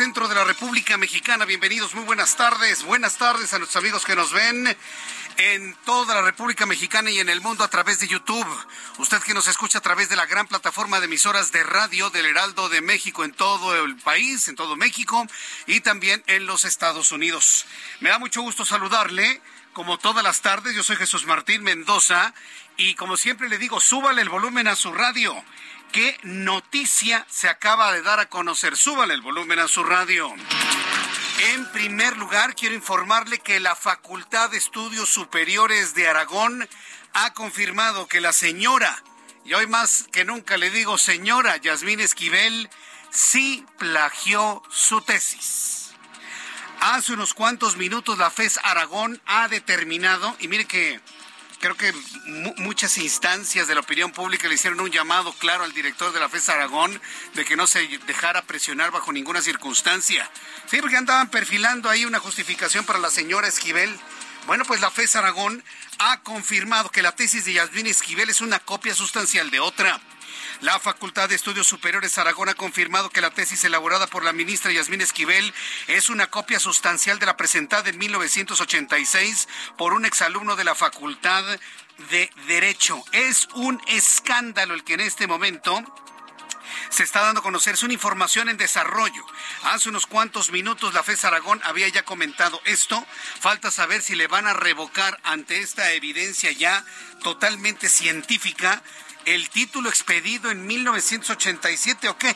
Centro de la República Mexicana. Bienvenidos, muy buenas tardes. Buenas tardes a nuestros amigos que nos ven en toda la República Mexicana y en el mundo a través de YouTube. Usted que nos escucha a través de la gran plataforma de emisoras de radio del Heraldo de México en todo el país, en todo México y también en los Estados Unidos. Me da mucho gusto saludarle. Como todas las tardes, yo soy Jesús Martín Mendoza y como siempre le digo, súbale el volumen a su radio ¿Qué noticia se acaba de dar a conocer? Súbale el volumen a su radio. En primer lugar, quiero informarle que la Facultad de Estudios Superiores de Aragón ha confirmado que la señora, y hoy más que nunca le digo señora Yasmín Esquivel, sí plagió su tesis. Hace unos cuantos minutos la FES Aragón ha determinado, y mire que creo que muchas instancias de la opinión pública le hicieron un llamado claro al director de la FES Aragón de que no se dejara presionar bajo ninguna circunstancia. Sí, porque andaban perfilando ahí una justificación para la señora Esquivel. Bueno, pues la FES Aragón ha confirmado que la tesis de Yasmín Esquivel es una copia sustancial de otra. La Facultad de Estudios Superiores Aragón ha confirmado que la tesis elaborada por la ministra Yasmín Esquivel es una copia sustancial de la presentada en 1986 por un exalumno de la Facultad de Derecho. Es un escándalo el que en este momento se está dando a conocer. Es una información en desarrollo. Hace unos cuantos minutos la FES Aragón había ya comentado esto. Falta saber si le van a revocar ante esta evidencia ya totalmente científica el título expedido en 1987 o qué?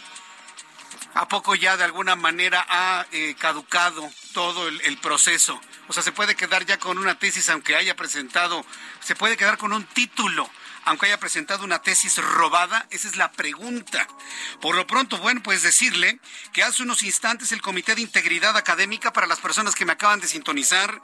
¿A poco ya de alguna manera ha eh, caducado todo el, el, proceso? O sea, se puede quedar ya con una tesis aunque haya presentado, se puede quedar con un título aunque haya presentado una tesis robada? Esa es la pregunta. Por lo pronto, bueno, pues decirle que hace unos instantes el Comité de Integridad Académica, para las personas que me acaban de sintonizar,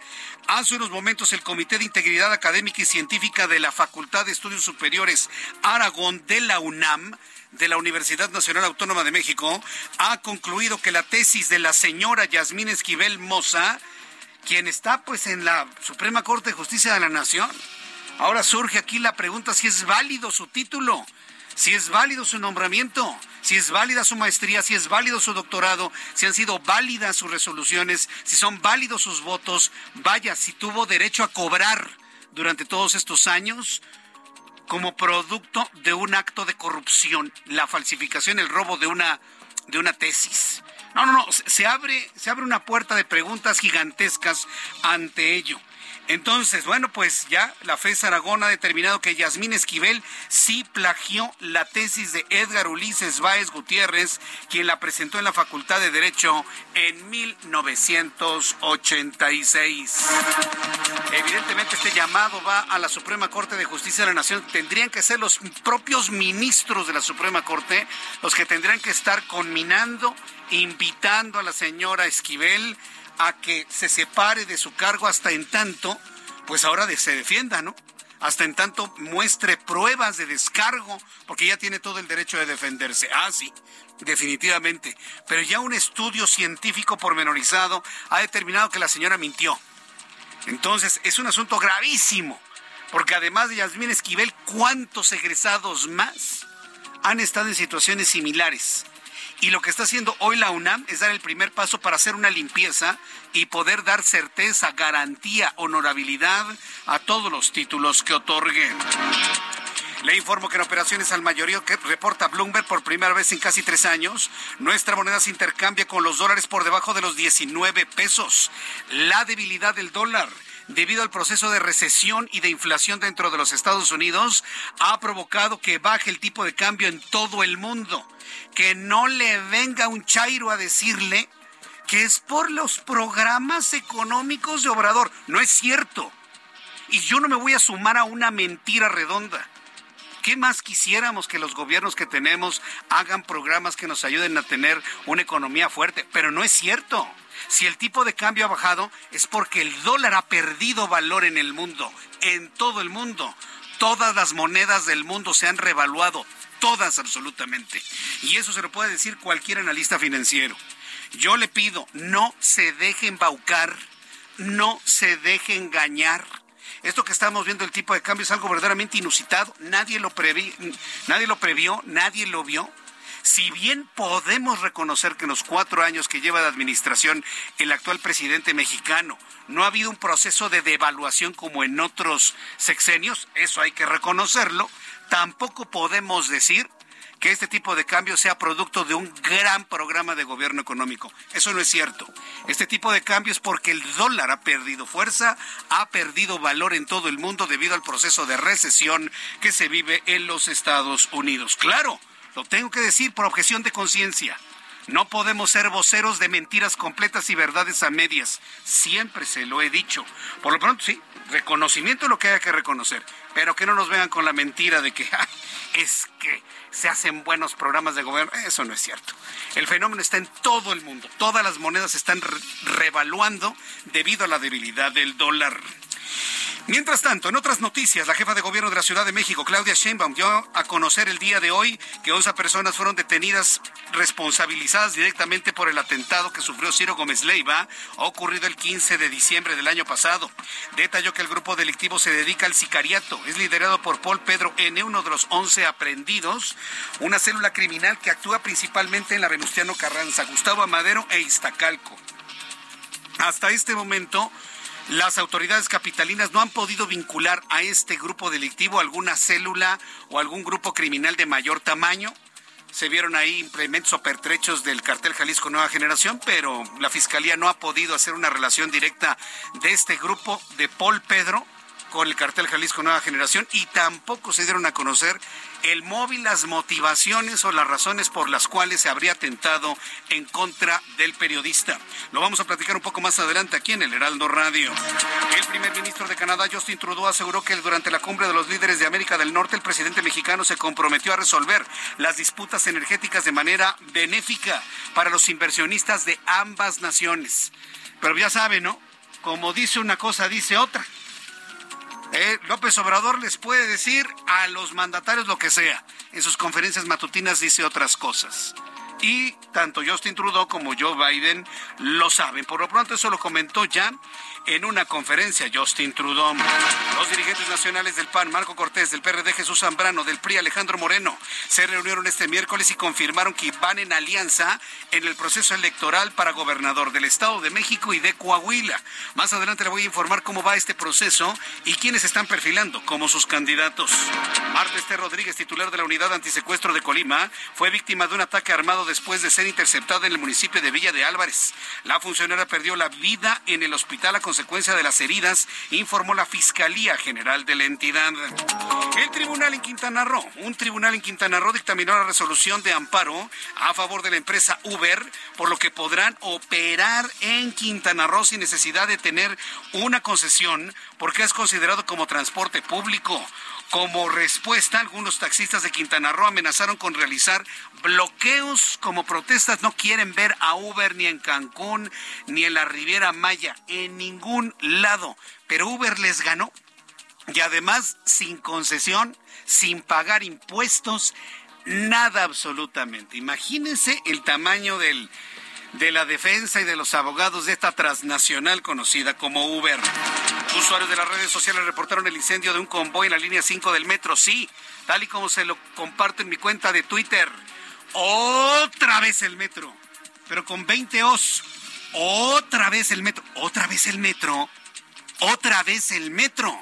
hace unos momentos el Comité de Integridad Académica y Científica de la Facultad de Estudios Superiores Aragón de la UNAM, de la Universidad Nacional Autónoma de México, ha concluido que la tesis de la señora Yasmín Esquivel Moza, quien está pues en la Suprema Corte de Justicia de la Nación, Ahora surge aquí la pregunta si es válido su título, si es válido su nombramiento, si es válida su maestría, si es válido su doctorado, si han sido válidas sus resoluciones, si son válidos sus votos. Vaya, si tuvo derecho a cobrar durante todos estos años como producto de un acto de corrupción, la falsificación, el robo de una, de una tesis. No, no, no, se abre, se abre una puerta de preguntas gigantescas ante ello. Entonces, bueno, pues ya la FES Aragón ha determinado que Yasmín Esquivel sí plagió la tesis de Edgar Ulises Báez Gutiérrez, quien la presentó en la Facultad de Derecho en 1986. Evidentemente este llamado va a la Suprema Corte de Justicia de la Nación. Tendrían que ser los propios ministros de la Suprema Corte los que tendrían que estar conminando, invitando a la señora Esquivel a que se separe de su cargo hasta en tanto, pues ahora se defienda, ¿no? Hasta en tanto muestre pruebas de descargo, porque ya tiene todo el derecho de defenderse. Ah, sí, definitivamente. Pero ya un estudio científico pormenorizado ha determinado que la señora mintió. Entonces, es un asunto gravísimo, porque además de Yasmín Esquivel, ¿cuántos egresados más han estado en situaciones similares? Y lo que está haciendo hoy la UNAM es dar el primer paso para hacer una limpieza y poder dar certeza, garantía, honorabilidad a todos los títulos que otorguen. Le informo que en operaciones al mayoría que reporta Bloomberg por primera vez en casi tres años, nuestra moneda se intercambia con los dólares por debajo de los 19 pesos. La debilidad del dólar debido al proceso de recesión y de inflación dentro de los Estados Unidos, ha provocado que baje el tipo de cambio en todo el mundo. Que no le venga un chairo a decirle que es por los programas económicos de Obrador. No es cierto. Y yo no me voy a sumar a una mentira redonda. ¿Qué más quisiéramos que los gobiernos que tenemos hagan programas que nos ayuden a tener una economía fuerte? Pero no es cierto. Si el tipo de cambio ha bajado es porque el dólar ha perdido valor en el mundo, en todo el mundo. Todas las monedas del mundo se han revaluado, todas absolutamente. Y eso se lo puede decir cualquier analista financiero. Yo le pido, no se deje embaucar, no se deje engañar. Esto que estamos viendo, el tipo de cambio, es algo verdaderamente inusitado. Nadie lo, previ nadie lo previó, nadie lo vio. Si bien podemos reconocer que en los cuatro años que lleva de administración el actual presidente mexicano no ha habido un proceso de devaluación como en otros sexenios, eso hay que reconocerlo, tampoco podemos decir que este tipo de cambio sea producto de un gran programa de gobierno económico. Eso no es cierto. Este tipo de cambio es porque el dólar ha perdido fuerza, ha perdido valor en todo el mundo debido al proceso de recesión que se vive en los Estados Unidos. Claro, lo tengo que decir por objeción de conciencia. No podemos ser voceros de mentiras completas y verdades a medias. Siempre se lo he dicho. Por lo pronto, sí, reconocimiento es lo que haya que reconocer. Pero que no nos vengan con la mentira de que es que se hacen buenos programas de gobierno. Eso no es cierto. El fenómeno está en todo el mundo. Todas las monedas están revaluando debido a la debilidad del dólar. Mientras tanto, en otras noticias, la jefa de gobierno de la Ciudad de México, Claudia Sheinbaum, dio a conocer el día de hoy que 11 personas fueron detenidas responsabilizadas directamente por el atentado que sufrió Ciro Gómez Leiva, ocurrido el 15 de diciembre del año pasado. Detalló que el grupo delictivo se dedica al sicariato. Es liderado por Paul Pedro N., uno de los 11 aprendidos, una célula criminal que actúa principalmente en la Venustiano Carranza, Gustavo Amadero e Iztacalco. Hasta este momento, las autoridades capitalinas no han podido vincular a este grupo delictivo alguna célula o algún grupo criminal de mayor tamaño. Se vieron ahí implementos o pertrechos del cartel Jalisco Nueva Generación, pero la Fiscalía no ha podido hacer una relación directa de este grupo de Paul Pedro con el cartel Jalisco Nueva Generación y tampoco se dieron a conocer el móvil, las motivaciones o las razones por las cuales se habría atentado en contra del periodista. Lo vamos a platicar un poco más adelante aquí en el Heraldo Radio. El primer ministro de Canadá, Justin Trudeau, aseguró que durante la cumbre de los líderes de América del Norte, el presidente mexicano se comprometió a resolver las disputas energéticas de manera benéfica para los inversionistas de ambas naciones. Pero ya saben, ¿no? Como dice una cosa, dice otra. Eh, López Obrador les puede decir a los mandatarios lo que sea. En sus conferencias matutinas dice otras cosas. Y tanto Justin Trudeau como Joe Biden lo saben. Por lo pronto eso lo comentó ya en una conferencia Justin Trudeau. Los dirigentes nacionales del PAN, Marco Cortés, del PRD Jesús Zambrano, del PRI Alejandro Moreno, se reunieron este miércoles y confirmaron que van en alianza en el proceso electoral para gobernador del Estado de México y de Coahuila. Más adelante le voy a informar cómo va este proceso y quiénes están perfilando como sus candidatos. Marta Este Rodríguez, titular de la Unidad Antisecuestro de Colima, fue víctima de un ataque armado después de ser interceptada en el municipio de Villa de Álvarez. La funcionaria perdió la vida en el hospital a consecuencia de las heridas, informó la Fiscalía General de la entidad. El tribunal en Quintana Roo, un tribunal en Quintana Roo dictaminó la resolución de amparo a favor de la empresa Uber, por lo que podrán operar en Quintana Roo sin necesidad de tener una concesión porque es considerado como transporte público. Como respuesta, algunos taxistas de Quintana Roo amenazaron con realizar bloqueos como protestas. No quieren ver a Uber ni en Cancún ni en la Riviera Maya, en ningún lado. Pero Uber les ganó. Y además, sin concesión, sin pagar impuestos, nada absolutamente. Imagínense el tamaño del, de la defensa y de los abogados de esta transnacional conocida como Uber. Usuarios de las redes sociales reportaron el incendio de un convoy en la línea 5 del metro. Sí, tal y como se lo comparto en mi cuenta de Twitter. Otra vez el metro, pero con 20 os. Otra vez el metro, otra vez el metro, otra vez el metro.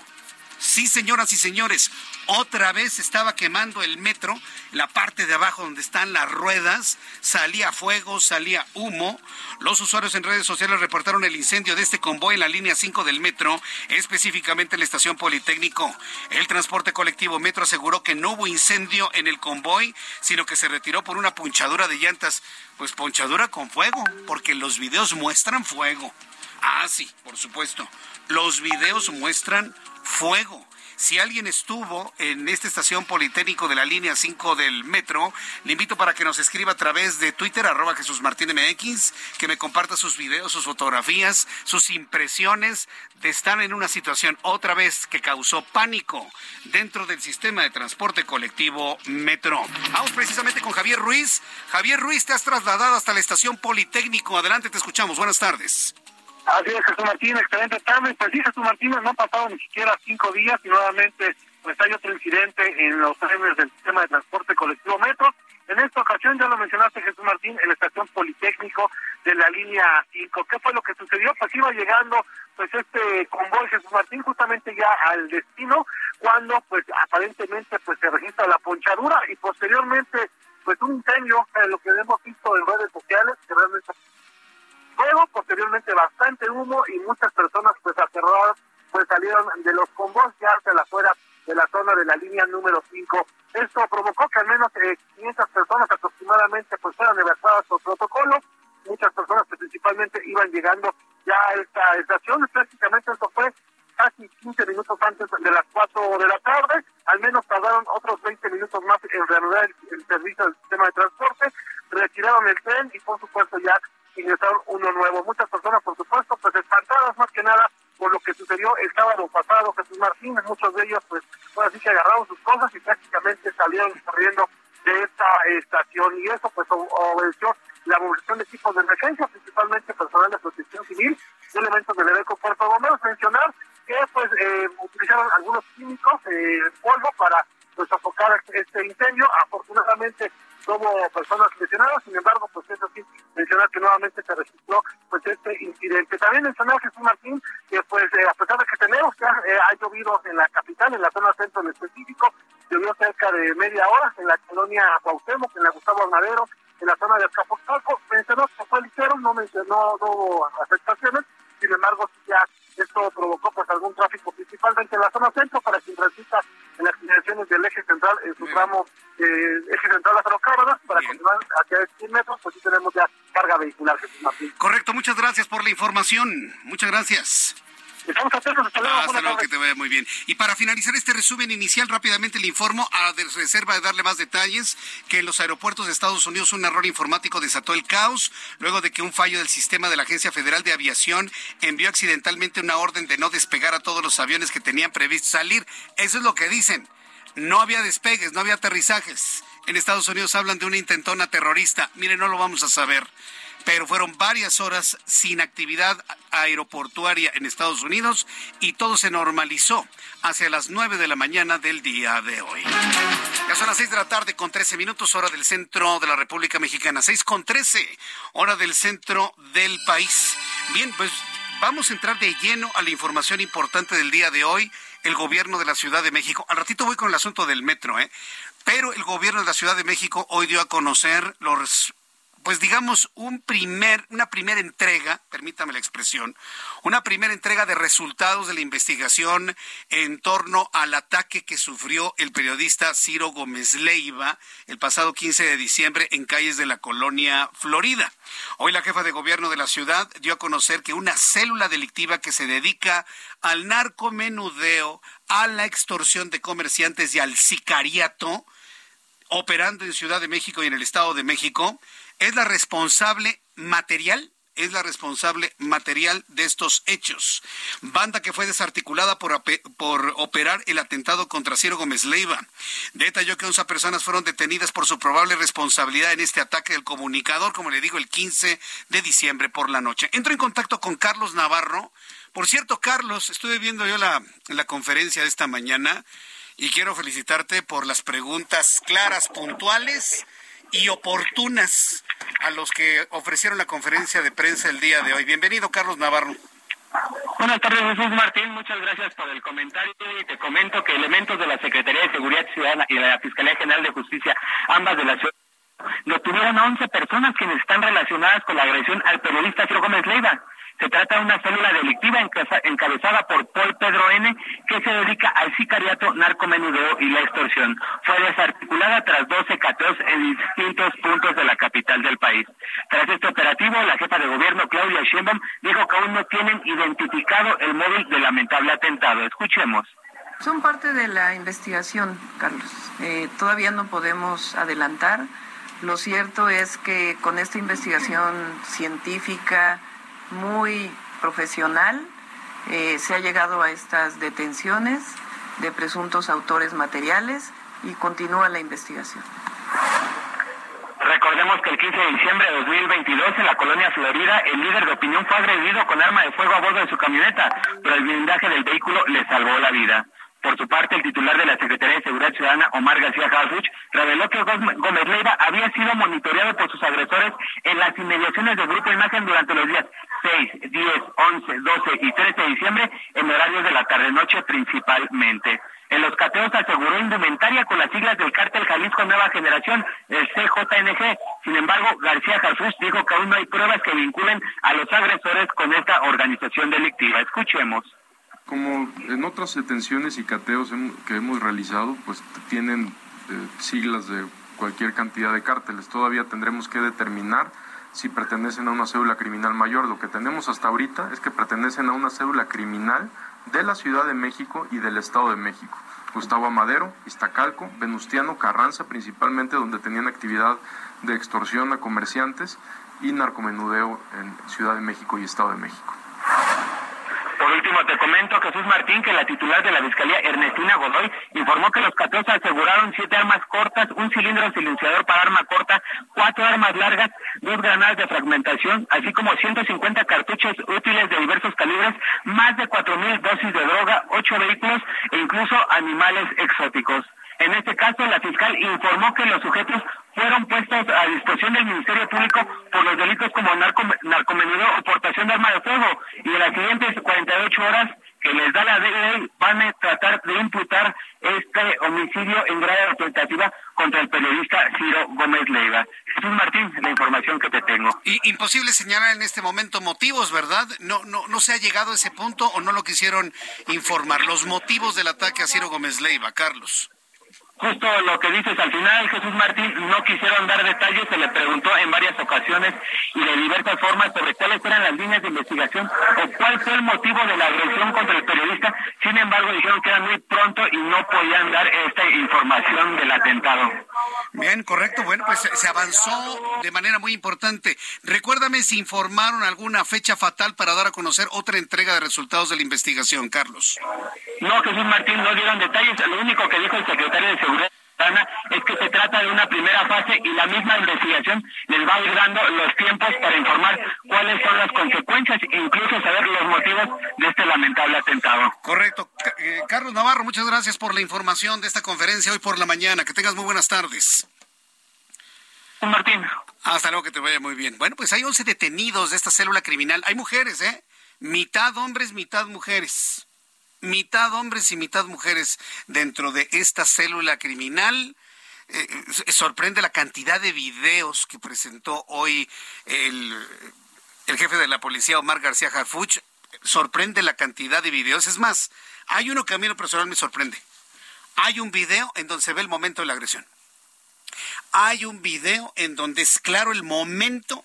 Sí, señoras y señores, otra vez estaba quemando el metro, la parte de abajo donde están las ruedas, salía fuego, salía humo. Los usuarios en redes sociales reportaron el incendio de este convoy en la línea 5 del metro, específicamente en la estación Politécnico. El transporte colectivo Metro aseguró que no hubo incendio en el convoy, sino que se retiró por una punchadura de llantas. Pues punchadura con fuego, porque los videos muestran fuego. Ah, sí, por supuesto. Los videos muestran fuego. Si alguien estuvo en esta estación Politécnico de la línea 5 del metro, le invito para que nos escriba a través de Twitter, arroba Jesús Martín MX, que me comparta sus videos, sus fotografías, sus impresiones de estar en una situación otra vez que causó pánico dentro del sistema de transporte colectivo Metro. Vamos precisamente con Javier Ruiz. Javier Ruiz, te has trasladado hasta la estación Politécnico. Adelante, te escuchamos. Buenas tardes. Así es, Jesús Martín, excelente tarde. Pues sí, Jesús Martín, no han pasado ni siquiera cinco días y nuevamente pues hay otro incidente en los trenes del sistema de transporte colectivo Metro. En esta ocasión, ya lo mencionaste Jesús Martín, en la estación Politécnico de la línea 5. ¿Qué fue lo que sucedió? Pues iba llegando pues este convoy Jesús Martín justamente ya al destino cuando pues aparentemente pues se registra la ponchadura y posteriormente pues un incendio, eh, lo que hemos visto en redes sociales, que realmente Luego, posteriormente, bastante humo y muchas personas, pues, aterradas, pues, salieron de los convoys ya hacia la fuera de la zona de la línea número 5. Esto provocó que al menos eh, 500 personas aproximadamente, pues, fueran evacuadas por protocolo. Muchas personas que principalmente iban llegando ya a esta estación. Prácticamente esto fue casi 15 minutos antes de las 4 de la tarde. Al menos tardaron otros 20 minutos más en reanudar el, el servicio del sistema de transporte. Retiraron el tren y, por supuesto, ya ingresaron uno nuevo. Muchas personas, por supuesto, pues espantadas más que nada por lo que sucedió el sábado pasado. Jesús Martínez, muchos de ellos, pues, pues así que agarraron sus cosas y prácticamente salieron corriendo de esta estación. Y eso, pues, obedeció la movilización de equipos de emergencia, principalmente personal de protección civil y elementos del EDECO Puerto Bomberos. Mencionar que, pues, eh, utilizaron algunos químicos, eh, polvo, para, pues, sofocar este incendio. Afortunadamente, hubo personas lesionadas, sin embargo, sí, que nuevamente se registró pues este incidente. También mencionar Jesús Martín que pues eh, a pesar de que tenemos que eh, ha llovido en la capital, en la zona centro en específico, llovió cerca de media hora en la colonia Cuauhtémoc, en la Gustavo Armadero, en la zona de Azcapotzalco, mencionó que fue ligero, no mencionó, no afectaciones, la información. Muchas gracias. Estamos atentos, hasta luego. hasta luego, que te vaya muy bien. Y para finalizar este resumen inicial, rápidamente le informo a de reserva de darle más detalles que en los aeropuertos de Estados Unidos un error informático desató el caos luego de que un fallo del sistema de la Agencia Federal de Aviación envió accidentalmente una orden de no despegar a todos los aviones que tenían previsto salir. Eso es lo que dicen. No había despegues, no había aterrizajes. En Estados Unidos hablan de una intentona terrorista. Mire, no lo vamos a saber pero fueron varias horas sin actividad aeroportuaria en Estados Unidos y todo se normalizó hacia las 9 de la mañana del día de hoy. Ya son las 6 de la tarde con 13 minutos hora del centro de la República Mexicana, 6 con 13 hora del centro del país. Bien, pues vamos a entrar de lleno a la información importante del día de hoy. El gobierno de la Ciudad de México, al ratito voy con el asunto del metro, ¿eh? pero el gobierno de la Ciudad de México hoy dio a conocer los pues digamos, un primer, una primera entrega, permítame la expresión, una primera entrega de resultados de la investigación en torno al ataque que sufrió el periodista Ciro Gómez Leiva el pasado 15 de diciembre en calles de la colonia Florida. Hoy la jefa de gobierno de la ciudad dio a conocer que una célula delictiva que se dedica al narcomenudeo, a la extorsión de comerciantes y al sicariato, operando en Ciudad de México y en el Estado de México, es la responsable material es la responsable material de estos hechos. Banda que fue desarticulada por, por, operar el atentado contra Ciro Gómez Leiva. Detalló que 11 personas fueron detenidas por su probable responsabilidad en este ataque del comunicador, como le digo, el 15 de diciembre por la noche. Entro en contacto con Carlos Navarro. Por cierto, Carlos, estuve viendo yo la, la conferencia de esta mañana y quiero felicitarte por las preguntas claras, puntuales y oportunas a los que ofrecieron la conferencia de prensa el día de hoy. Bienvenido, Carlos Navarro. Buenas tardes, Jesús Martín. Muchas gracias por el comentario y te comento que elementos de la Secretaría de Seguridad Ciudadana y la Fiscalía General de Justicia, ambas de la ciudad, detuvieron a 11 personas quienes están relacionadas con la agresión al periodista Ciro Gómez Leiva. Se trata de una célula delictiva encabezada por Paul Pedro N., que se dedica al sicariato, narcomenudeo y la extorsión. Fue desarticulada tras 12 cateos en distintos puntos de la capital del país. Tras este operativo, la jefa de gobierno, Claudia Sheinbaum, dijo que aún no tienen identificado el móvil del lamentable atentado. Escuchemos. Son parte de la investigación, Carlos. Eh, todavía no podemos adelantar. Lo cierto es que con esta investigación científica, muy profesional. Eh, se ha llegado a estas detenciones de presuntos autores materiales y continúa la investigación. Recordemos que el 15 de diciembre de 2022 en la colonia Florida, el líder de opinión fue agredido con arma de fuego a bordo de su camioneta, pero el blindaje del vehículo le salvó la vida. Por su parte, el titular de la Secretaría de Seguridad Ciudadana, Omar García Harfuch, reveló que Gómez Leiva había sido monitoreado por sus agresores en las inmediaciones del Grupo Imagen durante los días 6, 10, 11, 12 y 13 de diciembre en horarios de la tarde-noche principalmente. En los cateos aseguró indumentaria con las siglas del cártel Jalisco Nueva Generación, el CJNG. Sin embargo, García Jesús dijo que aún no hay pruebas que vinculen a los agresores con esta organización delictiva. Escuchemos. Como en otras detenciones y cateos que hemos realizado, pues tienen eh, siglas de cualquier cantidad de cárteles. Todavía tendremos que determinar si pertenecen a una cédula criminal mayor. Lo que tenemos hasta ahorita es que pertenecen a una cédula criminal de la Ciudad de México y del Estado de México. Gustavo Amadero, Iztacalco, Venustiano, Carranza, principalmente donde tenían actividad de extorsión a comerciantes y narcomenudeo en Ciudad de México y Estado de México. Por último, te comento, Jesús Martín, que la titular de la Fiscalía, Ernestina Godoy, informó que los cateos aseguraron siete armas cortas, un cilindro silenciador para arma corta, cuatro armas largas, dos granadas de fragmentación, así como 150 cartuchos útiles de diversos calibres, más de 4.000 dosis de droga, ocho vehículos e incluso animales exóticos. En este caso, la fiscal informó que los sujetos fueron puestos a disposición del Ministerio Público por los delitos como narco, o portación de arma de fuego y en las siguientes 48 horas que les da la ley van a tratar de imputar este homicidio en grado de tentativa contra el periodista Ciro Gómez Leiva. Jesús Martín, la información que te tengo. Y imposible señalar en este momento motivos, ¿verdad? No, no, no se ha llegado a ese punto o no lo quisieron informar. Los motivos del ataque a Ciro Gómez Leiva, Carlos. Justo lo que dices al final, Jesús Martín, no quisieron dar detalles, se le preguntó en varias ocasiones y de diversas formas sobre cuáles eran las líneas de investigación o cuál fue el motivo de la agresión contra el periodista. Sin embargo, dijeron que era muy pronto y no podían dar esta información del atentado. Bien, correcto. Bueno, pues se avanzó de manera muy importante. Recuérdame si informaron alguna fecha fatal para dar a conocer otra entrega de resultados de la investigación, Carlos. No, Jesús Martín, no dieron detalles. Lo único que dijo el secretario de Seguridad es que se trata de una primera fase y la misma investigación les va a ir dando los tiempos para informar cuáles son las consecuencias e incluso saber los motivos de este lamentable atentado. Correcto. Eh, Carlos Navarro, muchas gracias por la información de esta conferencia hoy por la mañana. Que tengas muy buenas tardes. Martín. Hasta luego, que te vaya muy bien. Bueno, pues hay 11 detenidos de esta célula criminal. Hay mujeres, ¿eh? Mitad hombres, mitad mujeres mitad hombres y mitad mujeres dentro de esta célula criminal eh, sorprende la cantidad de videos que presentó hoy el, el jefe de la policía, Omar García Harfuch. Sorprende la cantidad de videos. Es más, hay uno que a mí lo personal me sorprende. Hay un video en donde se ve el momento de la agresión. Hay un video en donde es claro el momento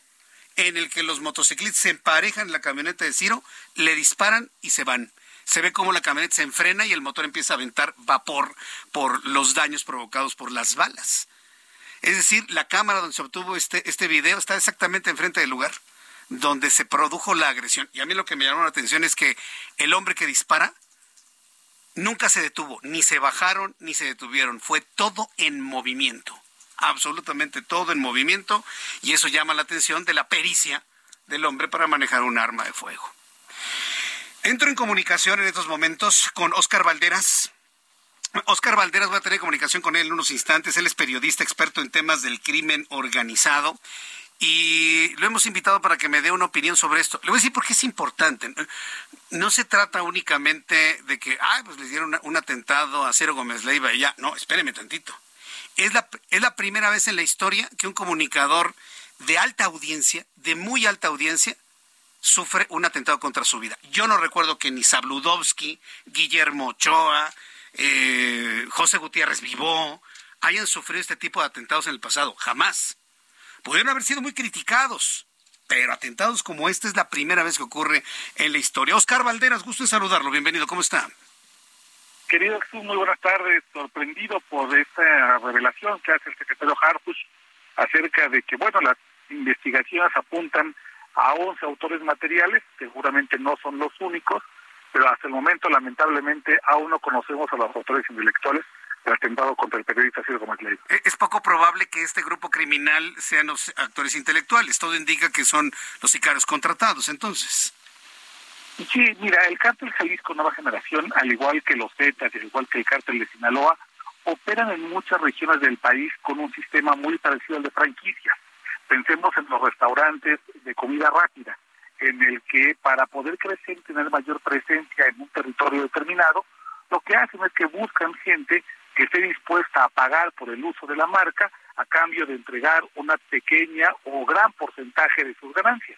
en el que los motociclistas se emparejan en la camioneta de Ciro, le disparan y se van. Se ve como la camioneta se enfrena y el motor empieza a aventar vapor por los daños provocados por las balas. Es decir, la cámara donde se obtuvo este, este video está exactamente enfrente del lugar donde se produjo la agresión. Y a mí lo que me llamó la atención es que el hombre que dispara nunca se detuvo, ni se bajaron, ni se detuvieron. Fue todo en movimiento absolutamente todo en movimiento y eso llama la atención de la pericia del hombre para manejar un arma de fuego. Entro en comunicación en estos momentos con Oscar Valderas. Oscar Valderas, voy a tener comunicación con él en unos instantes. Él es periodista experto en temas del crimen organizado y lo hemos invitado para que me dé una opinión sobre esto. Le voy a decir por qué es importante. No se trata únicamente de que, ay, pues le dieron un atentado a Cero Gómez Leiva y ya. No, espéreme tantito. Es la, es la primera vez en la historia que un comunicador de alta audiencia, de muy alta audiencia, sufre un atentado contra su vida. Yo no recuerdo que ni Sabludovsky, Guillermo Ochoa, eh, José Gutiérrez Vivó hayan sufrido este tipo de atentados en el pasado. Jamás. Pudieron haber sido muy criticados, pero atentados como este es la primera vez que ocurre en la historia. Oscar Valderas, gusto en saludarlo. Bienvenido. ¿Cómo está? Querido Jesús, muy buenas tardes. Sorprendido por esta revelación que hace el secretario Harfuch acerca de que, bueno, las investigaciones apuntan a 11 autores materiales, seguramente no son los únicos, pero hasta el momento, lamentablemente, aún no conocemos a los autores intelectuales del atentado contra el periodista Ciro Leiva. Eh, es poco probable que este grupo criminal sean los actores intelectuales. Todo indica que son los sicarios contratados, entonces. Sí, mira, el cártel Jalisco Nueva Generación, al igual que los Zetas, al igual que el cártel de Sinaloa, operan en muchas regiones del país con un sistema muy parecido al de franquicia. Pensemos en los restaurantes de comida rápida, en el que para poder crecer y tener mayor presencia en un territorio determinado, lo que hacen es que buscan gente que esté dispuesta a pagar por el uso de la marca a cambio de entregar una pequeña o gran porcentaje de sus ganancias.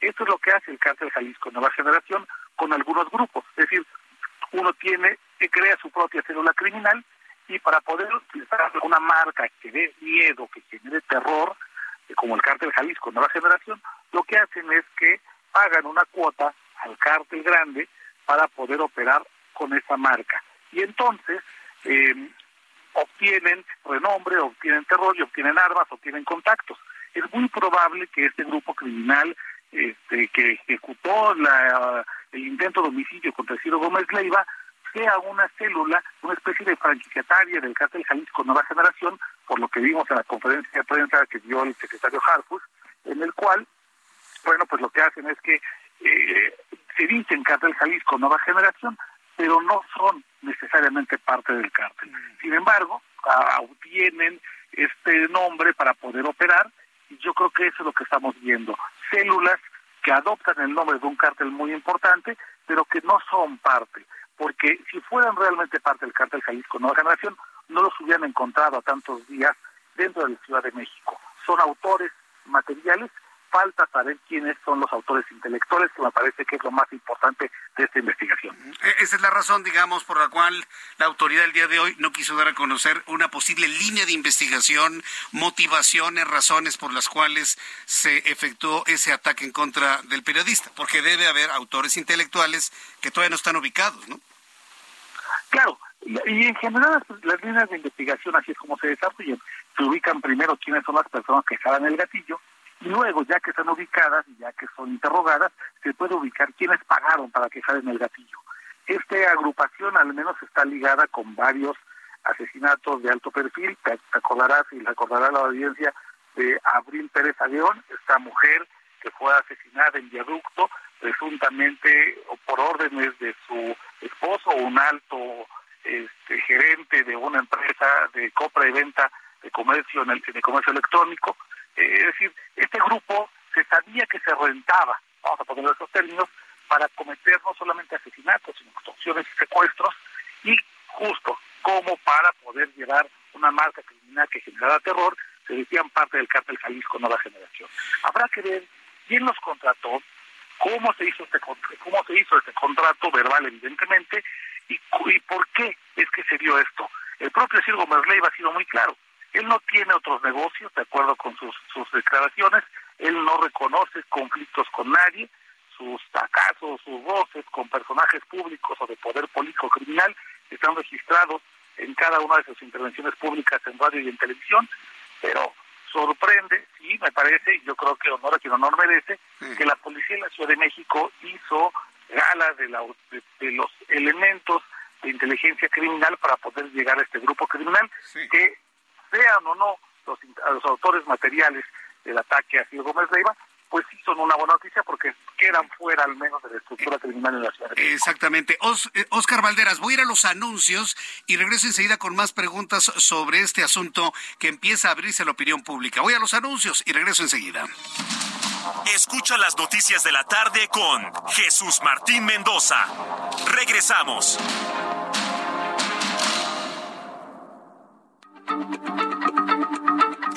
Esto es lo que hace el cártel Jalisco Nueva Generación con algunos grupos. Es decir, uno tiene que crea su propia célula criminal y para poder utilizar una marca que dé miedo, que genere terror, como el cártel Jalisco Nueva Generación, lo que hacen es que pagan una cuota al cártel grande para poder operar con esa marca. Y entonces eh, obtienen renombre, obtienen terror y obtienen armas, obtienen contactos. Es muy probable que este grupo criminal este, que ejecutó la, el intento de homicidio contra Ciro Gómez Leiva sea una célula, una especie de franquiciataria del cártel Jalisco Nueva Generación, por lo que vimos en la conferencia de prensa que dio el secretario Harfus, en el cual, bueno, pues lo que hacen es que eh, se dicen cártel Jalisco Nueva Generación, pero no son necesariamente parte del cártel. Mm. Sin embargo, obtienen este nombre para poder operar y yo creo que eso es lo que estamos viendo células que adoptan el nombre de un cártel muy importante, pero que no son parte, porque si fueran realmente parte del cártel Jalisco Nueva Generación, no los hubieran encontrado a tantos días dentro de la Ciudad de México. Son autores materiales falta saber quiénes son los autores intelectuales, que me parece que es lo más importante de esta investigación. E-, esa es la razón, digamos, por la cual la autoridad el día de hoy no quiso dar a conocer una posible línea de investigación, motivaciones, razones por las cuales se efectuó ese ataque en contra del periodista, porque debe haber autores intelectuales que todavía no están ubicados, ¿no? Claro, y en general las, líneas de investigación, así es como se desarrollan, se ubican primero quiénes son las personas que jalan el gatillo, y luego, ya que están ubicadas y ya que son interrogadas, se puede ubicar quiénes pagaron para que en el gatillo. Esta agrupación al menos está ligada con varios asesinatos de alto perfil. Te, acordarás y recordará la audiencia de Abril Pérez Aguión, esta mujer que fue asesinada en viaducto, presuntamente o por órdenes de su esposo, un alto este, gerente de una empresa de compra y venta de comercio en el de comercio electrónico, eh, es decir, este grupo se sabía que se rentaba, vamos a poner esos términos, para cometer no solamente asesinatos, sino extorsiones y secuestros, y justo como para poder llevar una marca criminal que generaba terror, se decían parte del cártel Jalisco Nueva Generación. Habrá que ver quién los contrató, cómo se hizo este cómo se hizo este contrato verbal evidentemente y, y por qué es que se dio esto. El propio Ciro Gómez Leiva ha sido muy claro. Él no tiene otros negocios, de acuerdo con sus, sus declaraciones, él no reconoce conflictos con nadie, sus acasos, sus voces con personajes públicos o de poder político criminal están registrados en cada una de sus intervenciones públicas en radio y en televisión, pero sorprende, sí, me parece, y yo creo que honor a quien honor merece, que la policía de la Ciudad de México hizo gala de, la, de, los elementos de inteligencia criminal para poder llegar a este grupo criminal, que sean o no los, los autores materiales del ataque a Ciro Gómez Leiva, pues sí son una buena noticia porque quedan fuera al menos de la estructura criminal en la ciudad. Exactamente. Oscar eh, Valderas, voy a ir a los anuncios y regreso enseguida con más preguntas sobre este asunto que empieza a abrirse a la opinión pública. Voy a los anuncios y regreso enseguida. Escucha las noticias de la tarde con Jesús Martín Mendoza. Regresamos.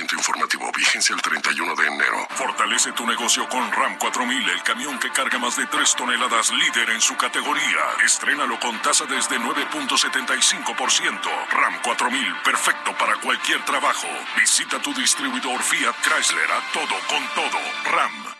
29.9% informativo. Vigencia el 31 de enero. Fortalece tu negocio con RAM 4000, el camión que carga más de 3 toneladas, líder en su categoría. Estrénalo con tasa desde 9.75%. RAM 4000, perfecto para cualquier trabajo. Visita tu distribuidor Fiat Chrysler a todo con todo. RAM.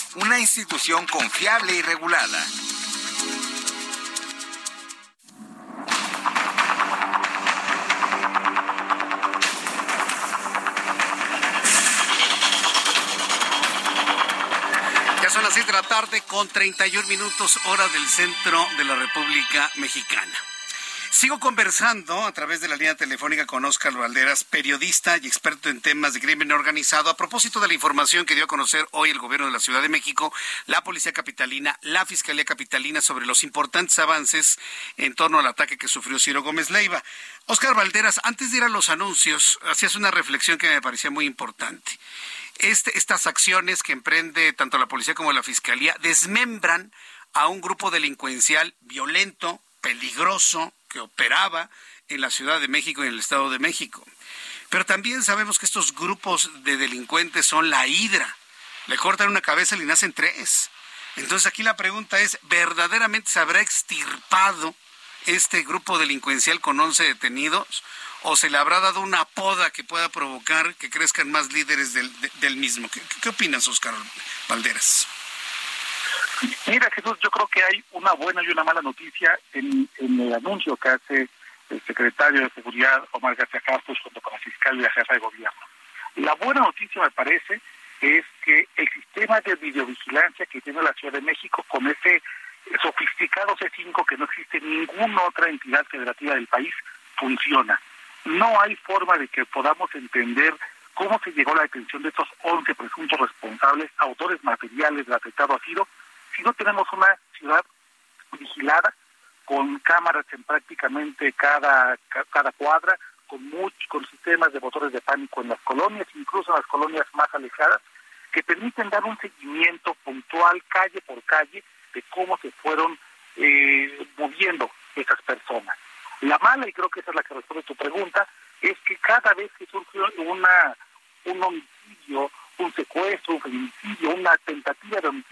una institución confiable y regulada. son las 6 de la tarde con 31 minutos hora del centro de la República Mexicana. Sigo conversando a través de la línea telefónica con Oscar Valderas, periodista y experto en temas de crimen organizado, a propósito de la información que dio a conocer hoy el gobierno de la Ciudad de México, la Policía Capitalina, la Fiscalía Capitalina sobre los importantes avances en torno al ataque que sufrió Ciro Gómez Leiva. Oscar Valderas, antes de ir a los anuncios, hacías una reflexión que me parecía muy importante. Este, estas acciones que emprende tanto la policía como la fiscalía desmembran a un grupo delincuencial violento, peligroso, que operaba en la Ciudad de México y en el Estado de México. Pero también sabemos que estos grupos de delincuentes son la hidra. Le cortan una cabeza y le nacen tres. Entonces aquí la pregunta es, ¿verdaderamente se habrá extirpado este grupo delincuencial con 11 detenidos? o se le habrá dado una poda que pueda provocar que crezcan más líderes del, mismo. ¿Qué, ¿Qué, opinas, Oscar Valderas? Mira, Jesús, yo creo que hay una buena y una mala noticia en, el anuncio que hace el secretario de Seguridad, Omar García Castro, junto con la fiscal y la jefa de gobierno. La buena noticia, me parece, es que el sistema de videovigilancia que tiene la Ciudad de México con ese sofisticado C5 que no existe en ninguna otra entidad federativa del país, funciona. No hay forma de que podamos entender cómo se llegó a la detención de estos 11 presuntos responsables, autores materiales del atentado a si no tenemos una ciudad vigilada con cámaras en prácticamente cada, cada cuadra, con, muchos con sistemas de motores de pánico en las colonias, incluso en las colonias más alejadas, que permiten dar un seguimiento puntual, calle por calle, de cómo se fueron eh, moviendo esas personas. La mala, y creo que esa es la que responde tu pregunta, es que cada vez que surge una, un homicidio, un secuestro, un feminicidio, una tentativa de homicidio,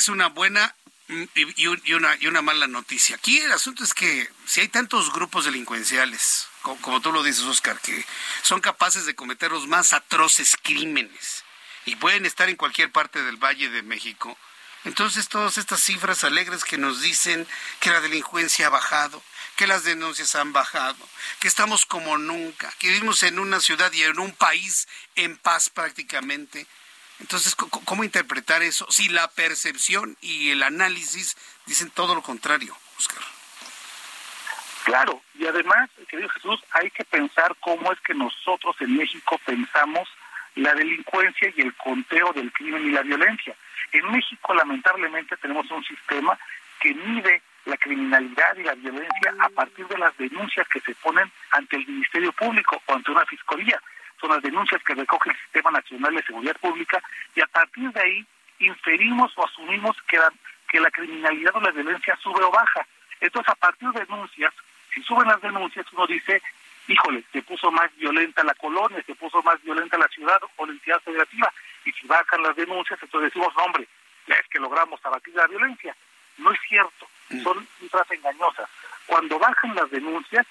es una buena y, una, y una mala noticia. Aquí el asunto es que si hay tantos grupos delincuenciales, como, como tú lo dices, Oscar, que son capaces de cometer los más atroces crímenes y pueden estar en cualquier parte del Valle de México, entonces todas estas cifras alegres que nos dicen que la delincuencia ha bajado, que las denuncias han bajado, que estamos como nunca, que vivimos en una ciudad y en un país en paz prácticamente. Entonces, ¿cómo interpretar eso? Si la percepción y el análisis dicen todo lo contrario, Oscar. Claro, y además, querido Jesús, hay que pensar cómo es que nosotros en México pensamos la delincuencia y el conteo del crimen y la violencia. En México, lamentablemente, tenemos un sistema que mide la criminalidad y la violencia a partir de las denuncias que se ponen ante el Ministerio Público o ante una fiscalía. Son las denuncias que recoge el Sistema Nacional de Seguridad Pública y a partir de ahí inferimos o asumimos que la, que la criminalidad o la violencia sube o baja. Entonces, a partir de denuncias, si suben las denuncias, uno dice, híjole, se puso más violenta la colonia, se puso más violenta la ciudad o la entidad federativa. Y si bajan las denuncias, entonces decimos, hombre, ya es que logramos abatir la violencia. No es cierto, mm. son cifras engañosas. Cuando bajan las denuncias,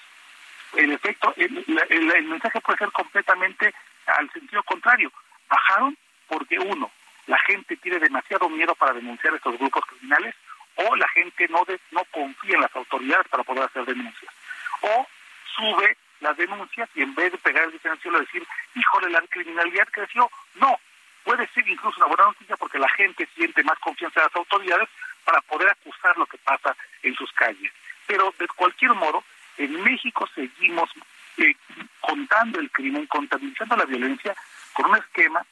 el efecto, el, el, mensaje puede ser completamente al sentido contrario. Bajaron porque uno, la gente tiene demasiado miedo para denunciar estos grupos criminales o la gente no no confía en las autoridades para poder hacer denuncias. O sube las denuncias y en vez de pegar el diferencial a decir, híjole, la criminalidad creció, no, puede ser incluso una buena noticia porque la gente siente más confianza en las autoridades para poder acusar lo que pasa en sus calles. Pero de cualquier modo, en México seguimos eh, contando el crimen, contabilizando la violencia con un esquema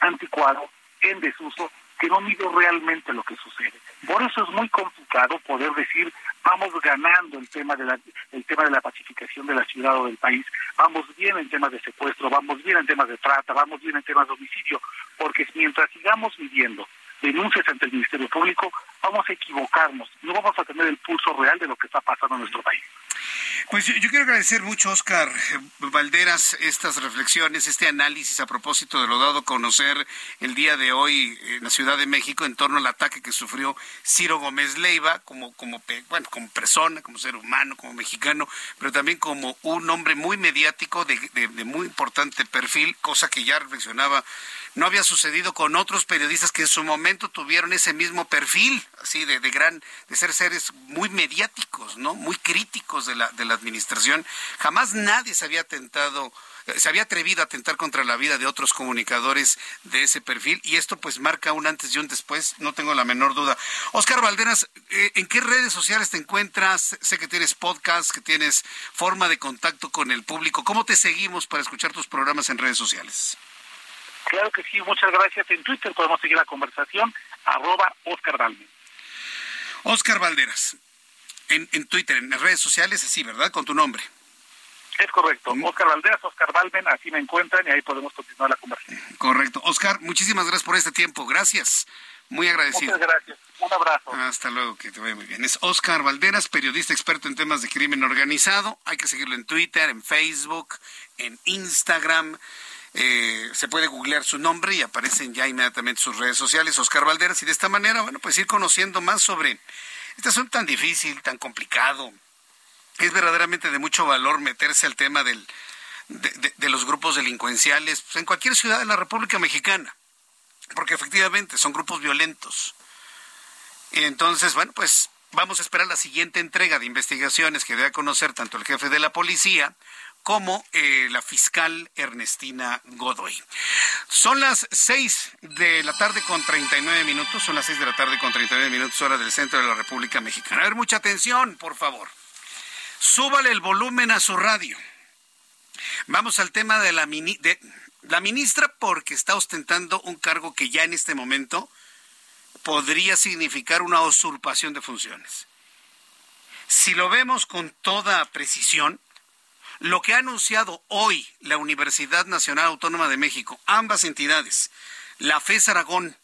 anticuado, en desuso, que no mide realmente lo que sucede. Por eso es muy complicado poder decir vamos ganando el tema de la el tema de la pacificación de la ciudad o del país, vamos bien en temas de secuestro, vamos bien en temas de trata, vamos bien en temas de homicidio, porque mientras sigamos viviendo denuncias ante el Ministerio Público, vamos a equivocarnos, no vamos a tener el pulso real de lo que está pasando en nuestro país. Pues yo, quiero agradecer mucho, Oscar Valderas, estas reflexiones, este análisis a propósito de lo dado a conocer día de hoy en la Ciudad de México en torno al ataque que sufrió Ciro Gómez Leiva como, como, bueno, como persona, como ser humano, como mexicano, pero también como un hombre muy mediático de, muy importante perfil, cosa que ya reflexionaba no había sucedido con otros periodistas que en su momento tuvieron ese mismo perfil, así de, de gran, de ser seres muy mediáticos, ¿no? Muy críticos de la, de la administración. Jamás nadie se había tentado se había atrevido a atentar contra la vida de otros comunicadores de ese perfil y esto pues marca un antes y un después, no tengo la menor duda. Oscar Valderas, eh, ¿en qué redes sociales te encuentras? Sé que tienes podcast, que tienes forma de contacto con el público. ¿Cómo te seguimos para escuchar tus programas en redes sociales? Claro que sí, muchas gracias. En Twitter podemos seguir la conversación, arroba Oscar Valderas. Oscar Valderas, en, en Twitter, en las redes sociales, así, ¿verdad? Con tu nombre. Es correcto. Oscar Valderas, Oscar Valmen, así me encuentran y ahí podemos continuar la conversación. Correcto. Oscar, muchísimas gracias por este tiempo. Gracias. Muy agradecido. Muchas gracias. Un abrazo. Hasta luego, que te vaya muy bien. Es Oscar Valderas, periodista experto en temas de crimen organizado. Hay que seguirlo en Twitter, en Facebook, en Instagram. Eh, se puede googlear su nombre y aparecen ya inmediatamente sus redes sociales, Oscar Valderas, y de esta manera, bueno, pues ir conociendo más sobre este asunto tan difícil, tan complicado. Es verdaderamente de mucho valor meterse al tema del, de, los grupos delincuenciales pues, en cualquier ciudad de la República Mexicana, porque efectivamente son grupos violentos. Y entonces, bueno, pues vamos a esperar la siguiente entrega de investigaciones que dé a conocer tanto el jefe de la policía como eh, la fiscal Ernestina Godoy. Son las seis de la tarde con 39 minutos, son las seis de la tarde con 39 minutos hora del centro de la República Mexicana. A ver, mucha atención, por favor. Súbale el volumen a su radio. Vamos al tema de la, de la ministra porque está ostentando un cargo que ya en este momento podría significar una usurpación de funciones. Si lo vemos con toda precisión, lo que ha anunciado hoy la Universidad Nacional Autónoma de México, ambas entidades, la FES Aragón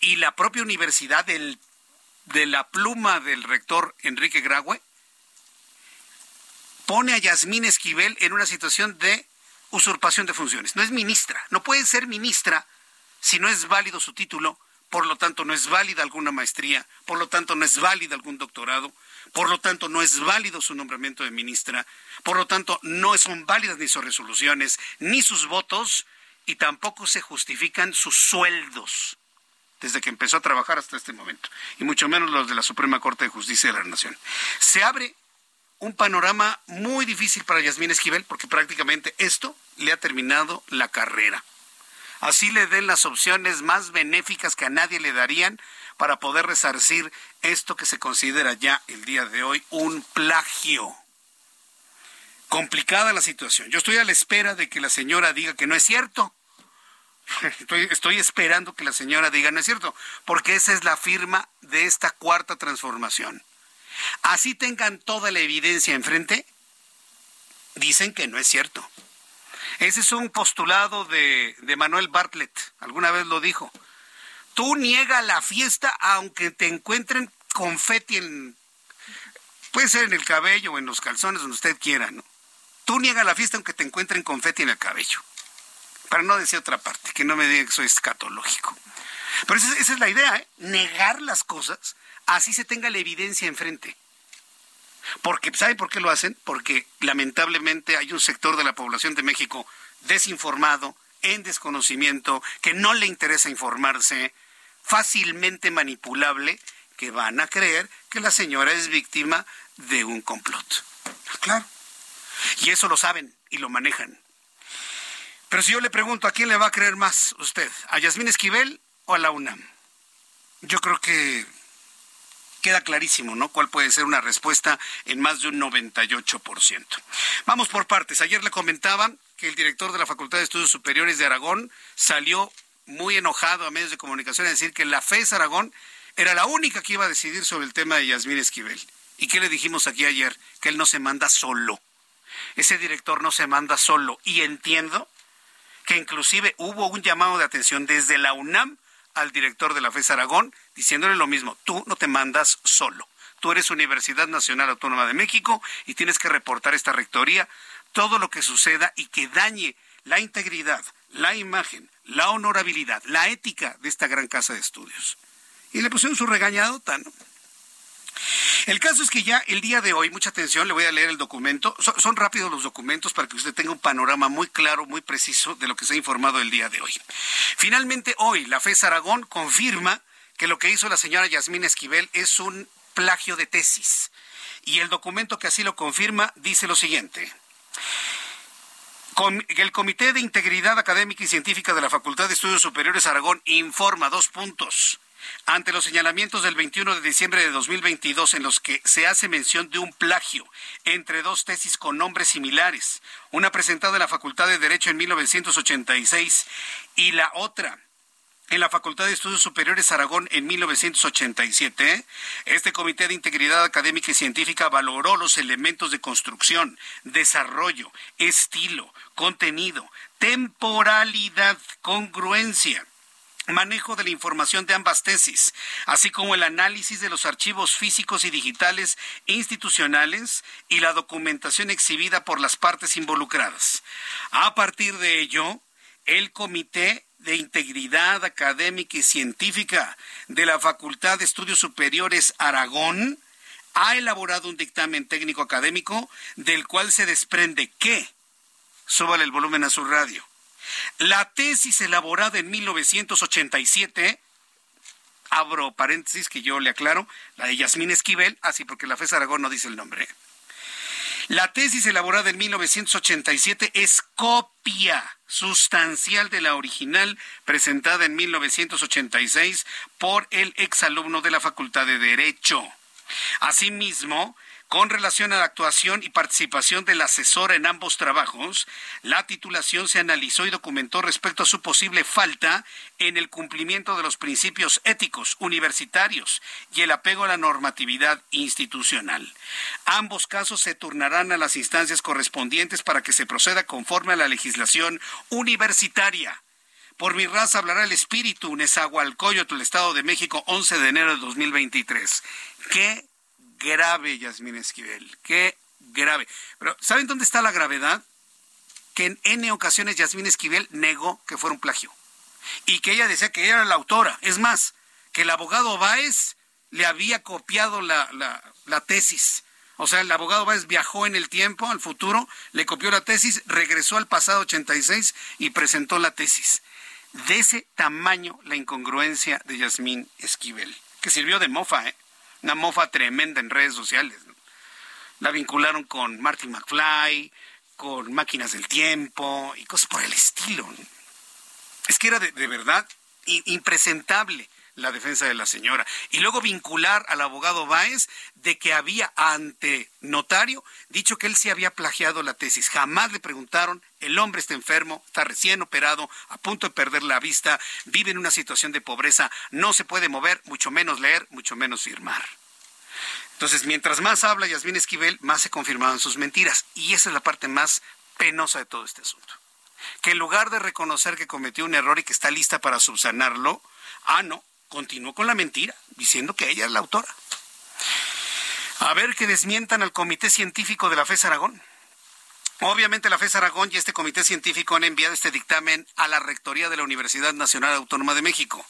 y la propia universidad de la pluma del rector Enrique Graue, pone a Yasmín Esquivel en una situación de usurpación de funciones. No es ministra, no puede ser ministra si no es válido su título, por lo tanto no es válida alguna maestría, por lo tanto no es válida algún doctorado, por lo tanto no es válido su nombramiento de ministra, por lo tanto no son válidas ni sus resoluciones, ni sus votos, y tampoco se justifican sus sueldos desde que empezó a trabajar hasta este momento, y mucho menos los de la Suprema Corte de Justicia de la Nación. Se abre un panorama muy difícil para Yasmín Esquivel porque prácticamente esto le ha terminado la carrera. Así le den las opciones más benéficas que a nadie le darían para poder resarcir esto que se considera ya el día de hoy un plagio. Complicada la situación. Yo estoy a la espera de que la señora diga que no es cierto. Estoy, estoy esperando que la señora diga no es cierto, porque esa es la firma de esta cuarta transformación. Así tengan toda la evidencia enfrente, dicen que no es cierto. Ese es un postulado de, Manuel Bartlett, alguna vez lo dijo. Tú niega la fiesta aunque te encuentren confeti en... Puede ser en el cabello o en los calzones, donde usted quiera, ¿no? Tú niega la fiesta aunque te encuentren confeti en el cabello. Para no decir otra parte, que no me diga que soy escatológico. Pero esa, esa es la idea, ¿eh? Negar las cosas así se tenga la evidencia enfrente. Porque, ¿saben por qué lo hacen? Porque lamentablemente hay un sector de la población de México desinformado, en desconocimiento, que no le interesa informarse, fácilmente manipulable, que van a creer que la señora es víctima de un complot. Claro. Y eso lo saben y lo manejan. Pero si yo le pregunto, ¿a quién le va a creer más usted? ¿A Yasmín Esquivel o a la UNAM? Yo creo que queda clarísimo, ¿no? ¿Cuál puede ser una respuesta en más de un 98%? Vamos por partes. Ayer le comentaba que el director de la Facultad de Estudios Superiores de Aragón salió muy enojado a medios de comunicación a decir que la FES Aragón era la única que iba a decidir sobre el tema de Yasmín Esquivel. ¿Y qué le dijimos aquí ayer? Que él no se manda solo. Ese director no se manda solo. Y entiendo que inclusive hubo un llamado de atención desde la UNAM al director de la FES Aragón diciéndole lo mismo, tú no te mandas solo. Tú eres Universidad Nacional Autónoma de México y tienes que reportar esta rectoría todo lo que suceda y que dañe la integridad, la imagen, la honorabilidad, la ética de esta gran casa de estudios. Y le pusieron su regañadota, ¿no? El caso es que ya el día de hoy, mucha atención, le voy a leer el documento. Son, rápidos los documentos para que usted tenga un panorama muy claro, muy preciso de lo que se ha informado el día de hoy. Finalmente, hoy la FES Aragón confirma que lo que hizo la señora Yasmín Esquivel es un plagio de tesis. Y el documento que así lo confirma dice lo siguiente. El Comité de Integridad Académica y Científica de la Facultad de Estudios Superiores Aragón informa dos puntos ante los señalamientos del 21 de diciembre de 2022 en los que se hace mención de un plagio entre dos tesis con nombres similares, una presentada en la Facultad de Derecho en 1986 y la otra en la Facultad de Estudios Superiores Aragón en 1987, este Comité de Integridad Académica y Científica valoró los elementos de construcción, desarrollo, estilo, contenido, temporalidad, congruencia, manejo de la información de ambas tesis, así como el análisis de los archivos físicos y digitales institucionales y la documentación exhibida por las partes involucradas. A partir de ello, el Comité de Integridad Académica y Científica de la Facultad de Estudios Superiores Aragón ha elaborado un dictamen técnico académico del cual se desprende que, súbale el volumen a su radio, la tesis elaborada en 1987, abro paréntesis que yo le aclaro, la de Yasmín Esquivel, así ah, porque la FES Aragón no dice el nombre. La tesis elaborada en 1987 es copia sustancial de la original presentada en 1986 por el exalumno de la Facultad de Derecho. Asimismo, con relación a la actuación y participación del asesor en ambos trabajos, la titulación se analizó y documentó respecto a su posible falta en el cumplimiento de los principios éticos universitarios y el apego a la normatividad institucional. Ambos casos se turnarán a las instancias correspondientes para que se proceda conforme a la legislación universitaria. Por mi raza hablará el espíritu Nezahualcóyotl, el Estado de México, 11 de enero de 2023. ¿Qué grave, Yasmín Esquivel, qué grave. Pero ¿saben dónde está la gravedad? Que en N ocasiones Yasmín Esquivel negó que fuera un plagio. Y que ella decía que ella era la autora. Es más, que el abogado Báez le había copiado la, la tesis. O sea, el abogado Báez viajó en el tiempo, al futuro, le copió la tesis, regresó al pasado 86 y presentó la tesis. De ese tamaño la incongruencia de Yasmín Esquivel, que sirvió de mofa, ¿eh? Una mofa tremenda en redes sociales. La vincularon con Marty McFly, con máquinas del tiempo y cosas por el estilo. Es que era de, verdad impresentable la defensa de la señora. Y luego vincular al abogado Báez de que había ante notario dicho que él sí había plagiado la tesis. Jamás le preguntaron, el hombre está enfermo, está recién operado, a punto de perder la vista, vive en una situación de pobreza, no se puede mover, mucho menos leer, mucho menos firmar. Entonces, mientras más habla Yasmín Esquivel, más se confirmaban sus mentiras. Y esa es la parte más penosa de todo este asunto. Que en lugar de reconocer que cometió un error y que está lista para subsanarlo, ah, no, continuó con la mentira, diciendo que ella es la autora. A ver que desmientan al Comité Científico de la FES Aragón. Obviamente la FES Aragón y este comité científico han enviado este dictamen a la Rectoría de la Universidad Nacional Autónoma de México.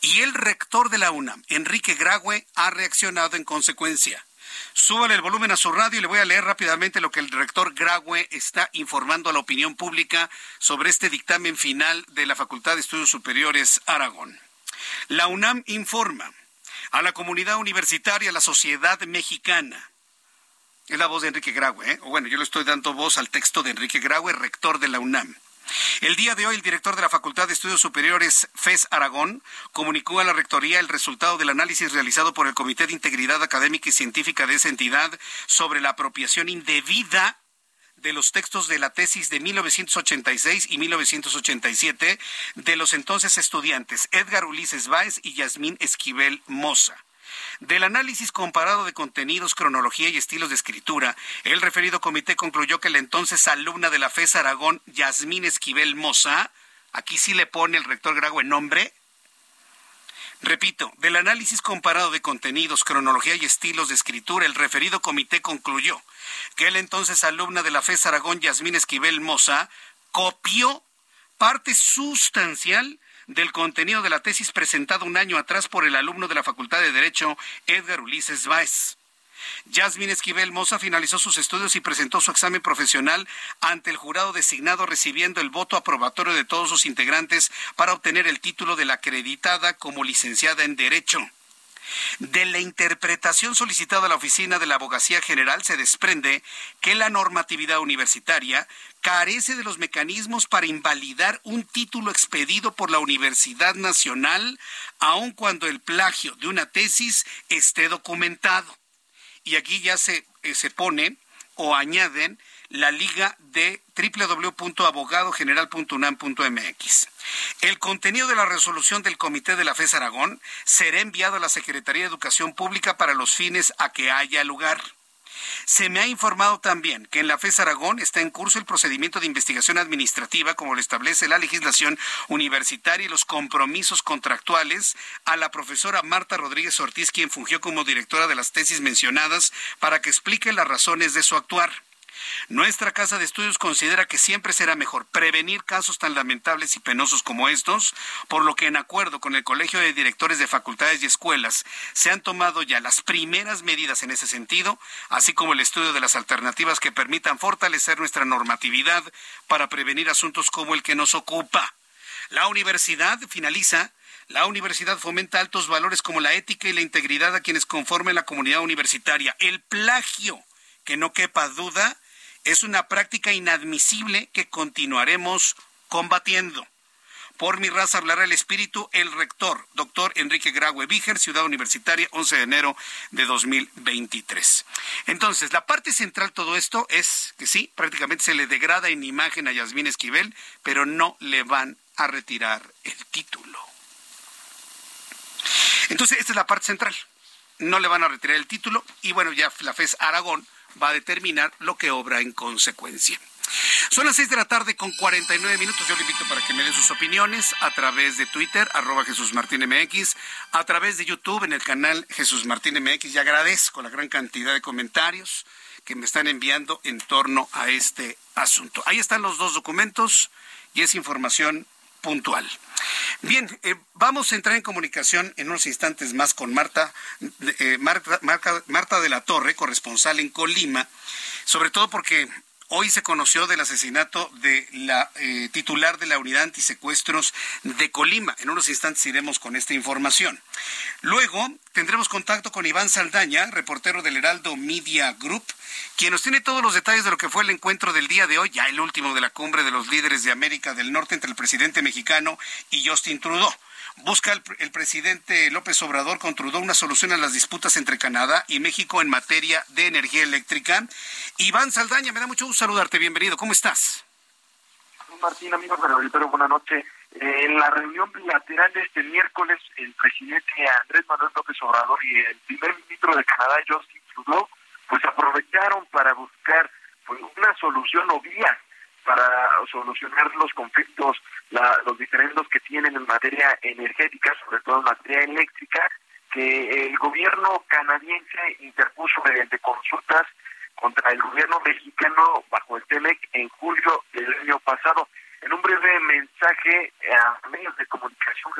Y el rector de la UNAM, Enrique Graue, ha reaccionado en consecuencia. Súbale el volumen a su radio y le voy a leer rápidamente lo que el rector Graue está informando a la opinión pública sobre este dictamen final de la Facultad de Estudios Superiores Aragón. La UNAM informa a la comunidad universitaria, a la sociedad mexicana, es la voz de Enrique Graue. ¿eh? Bueno, yo le estoy dando voz al texto de Enrique Graue, rector de la UNAM. El día de hoy, el director de la Facultad de Estudios Superiores, FES Aragón, comunicó a la Rectoría el resultado del análisis realizado por el Comité de Integridad Académica y Científica de esa entidad sobre la apropiación indebida de los textos de la tesis de 1986 y 1987 de los entonces estudiantes Edgar Ulises Báez y Yasmín Esquivel Moza. Del análisis comparado de contenidos, cronología y estilos de escritura, el referido comité concluyó que la entonces alumna de la FES Aragón, Yasmín Esquivel Moza, aquí sí le pone el rector Grago en nombre, Repito, del análisis comparado de contenidos, cronología y estilos de escritura, el referido comité concluyó que el entonces alumna de la FES Aragón, Yasmín Esquivel Moza, copió parte sustancial del contenido de la tesis presentada un año atrás por el alumno de la Facultad de Derecho, Edgar Ulises Báez. Yasmin Esquivel Moza finalizó sus estudios y presentó su examen profesional ante el jurado designado recibiendo el voto aprobatorio de todos sus integrantes para obtener el título de la acreditada como licenciada en Derecho. De la interpretación solicitada a la Oficina de la Abogacía General se desprende que la normatividad universitaria carece de los mecanismos para invalidar un título expedido por la Universidad Nacional, aun cuando el plagio de una tesis esté documentado. Y aquí ya se, eh, se pone o añaden la liga de www.abogadogeneral.unam.mx. El contenido de la resolución del Comité de la FES Aragón será enviado a la Secretaría de Educación Pública para los fines a que haya lugar. Se me ha informado también que en la FES Aragón está en curso el procedimiento de investigación administrativa, como lo establece la legislación universitaria y los compromisos contractuales, a la profesora Marta Rodríguez Ortiz, quien fungió como directora de las tesis mencionadas, para que explique las razones de su actuar. Nuestra casa de estudios considera que siempre será mejor prevenir casos tan lamentables y penosos como estos, por lo que en acuerdo con el Colegio de Directores de Facultades y Escuelas se han tomado ya las primeras medidas en ese sentido, así como el estudio de las alternativas que permitan fortalecer nuestra normatividad para prevenir asuntos como el que nos ocupa. La universidad finaliza la universidad fomenta altos valores como la ética y la integridad a quienes conformen la comunidad universitaria. El plagio, que no quepa duda, es una práctica inadmisible que continuaremos combatiendo. Por mi raza hablará el espíritu, el rector, doctor Enrique Graue Víger, Ciudad Universitaria, 11 de enero de 2023. Entonces, la parte central de todo esto es que sí, prácticamente se le degrada en imagen a Yasmín Esquivel, pero no le van a retirar el título. Entonces, esta es la parte central. No le van a retirar el título y bueno, ya la FES Aragón va a determinar lo que obra en consecuencia. Son las seis de la tarde con 49 minutos. Yo le invito para que me den sus opiniones a través de Twitter, arroba Jesús Martín MX, a través de YouTube en el canal Jesús Martín MX. Y agradezco la gran cantidad de comentarios que me están enviando en torno a este asunto. Ahí están los dos documentos y es información puntual. Bien, eh, vamos a entrar en comunicación en unos instantes más con Marta, eh, Marta, Marta de la Torre, corresponsal en Colima, sobre todo porque Hoy se conoció del asesinato de la eh, titular de la unidad antisecuestros de Colima. En unos instantes iremos con esta información. Luego tendremos contacto con Iván Saldaña, reportero del Heraldo Media Group, quien nos tiene todos los detalles de lo que fue el encuentro del día de hoy, ya el último de la cumbre de los líderes de América del Norte entre el presidente mexicano y Justin Trudeau. Busca el, presidente López Obrador con Trudeau una solución a las disputas entre Canadá y México en materia de energía eléctrica. Iván Saldaña, me da mucho gusto saludarte. Bienvenido. ¿Cómo estás? Martín, amigos de pero buenas noches. Eh, en la reunión bilateral de este miércoles, el presidente Andrés Manuel López Obrador y el primer ministro de Canadá, Justin Trudeau, pues aprovecharon para buscar pues, una solución o vía para solucionar los conflictos, los diferendos que tienen en materia energética, sobre todo en materia eléctrica, que el gobierno canadiense interpuso mediante consultas contra el gobierno mexicano bajo el TEMEC en julio del año pasado. En un breve mensaje a medios de comunicación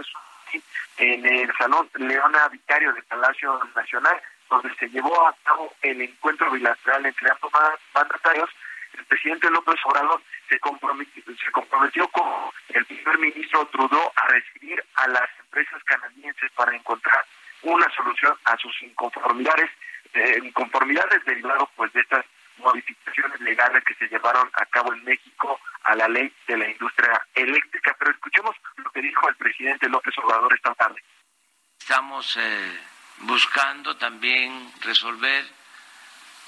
en el Salón Leona Vicario del Palacio Nacional, donde se llevó a cabo el encuentro bilateral entre ambos mandatarios, el presidente López Obrador se comprometió, se comprometió con el primer ministro Trudeau a recibir a las empresas canadienses para encontrar una solución a sus inconformidades, eh, inconformidades derivadas pues de estas modificaciones legales que se llevaron a cabo en México a la ley de la industria eléctrica. Pero escuchemos lo que dijo el presidente López Obrador esta tarde. Estamos eh, buscando también resolver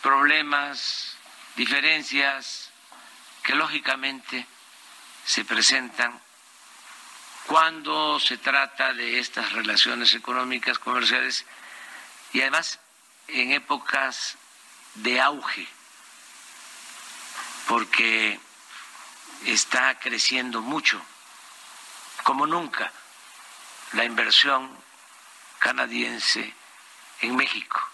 problemas diferencias que lógicamente se presentan cuando se trata de estas relaciones económicas, comerciales y además en épocas de auge, porque está creciendo mucho, como nunca, la inversión canadiense en México.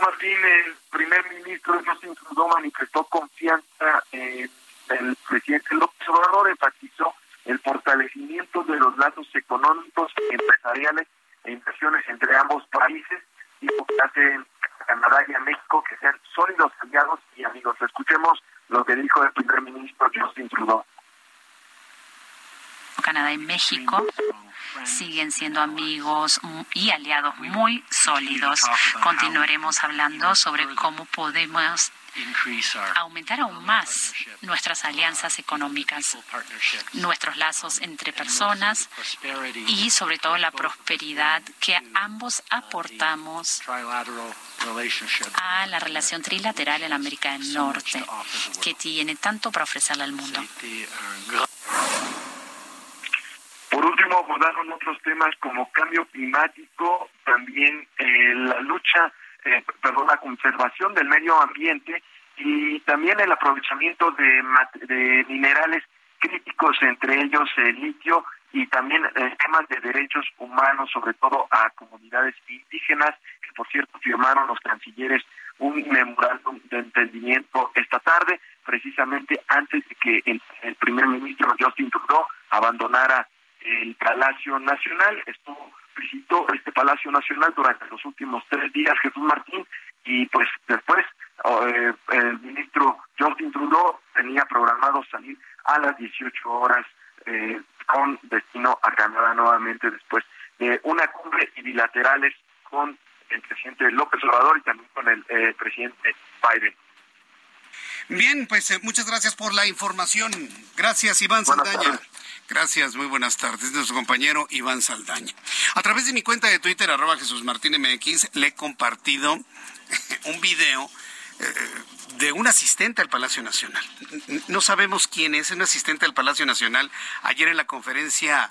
Martín, el primer ministro Justin Trudeau manifestó confianza en el presidente López Obrador, enfatizó el fortalecimiento de los lazos económicos, empresariales e inversiones entre ambos países y lo que hace Canadá y a México que sean sólidos aliados y amigos. Escuchemos lo que dijo el primer ministro Justin Trudeau. Canadá y México siguen siendo amigos y aliados muy sólidos. Continuaremos hablando sobre cómo podemos aumentar aún más nuestras alianzas económicas, nuestros lazos entre personas y sobre todo la prosperidad que ambos aportamos a la relación trilateral en América del Norte, que tiene tanto para ofrecerle al mundo. Abordaron otros temas como cambio climático, también eh, la lucha eh, perdón, la conservación del medio ambiente y también el aprovechamiento de, de minerales críticos, entre ellos el litio y también eh, temas de derechos humanos, sobre todo a comunidades indígenas, que por cierto firmaron los cancilleres un memorándum de entendimiento esta tarde, precisamente antes de que el, el primer ministro Justin Trudeau abandonara el Palacio Nacional. Estuvo visitó este Palacio Nacional durante los últimos tres días Jesús Martín y pues después eh, el ministro Justin Trudeau tenía programado salir a las 18 horas eh, con destino a Canadá nuevamente después de una cumbre bilaterales con el presidente López Obrador y también con el eh, presidente Biden. Bien, pues muchas gracias por la información. Gracias, Iván Saldaña. Gracias, muy buenas tardes. Nuestro compañero Iván Saldaña. A través de mi cuenta de Twitter, arroba Jesús Martín MX, le he compartido un video de un asistente al Palacio Nacional. No sabemos quién es, un asistente al Palacio Nacional. Ayer en la conferencia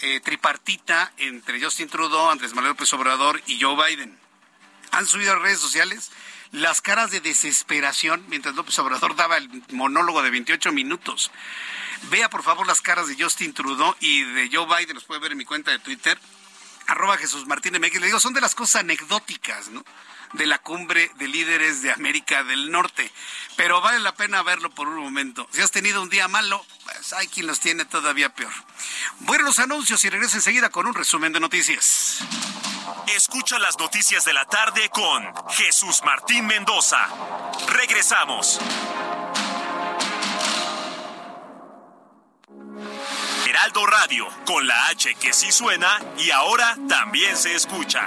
eh, tripartita entre Justin Trudeau, Andrés Manuel López Obrador y Joe Biden. Han subido a redes sociales las caras de desesperación mientras López Obrador daba el monólogo de 28 minutos. Vea por favor las caras de Justin Trudeau y de Joe Biden, los puede ver en mi cuenta de Twitter, arroba Jesús Martínez Le digo, son de las cosas anecdóticas, ¿no? De la cumbre de líderes de América del Norte. Pero vale la pena verlo por un momento. Si has tenido un día malo, pues hay quien los tiene todavía peor. Bueno, los anuncios y regreso enseguida con un resumen de noticias. Escucha las noticias de la tarde con Jesús Martín Mendoza. Regresamos. Heraldo Radio, con la H que sí suena y ahora también se escucha.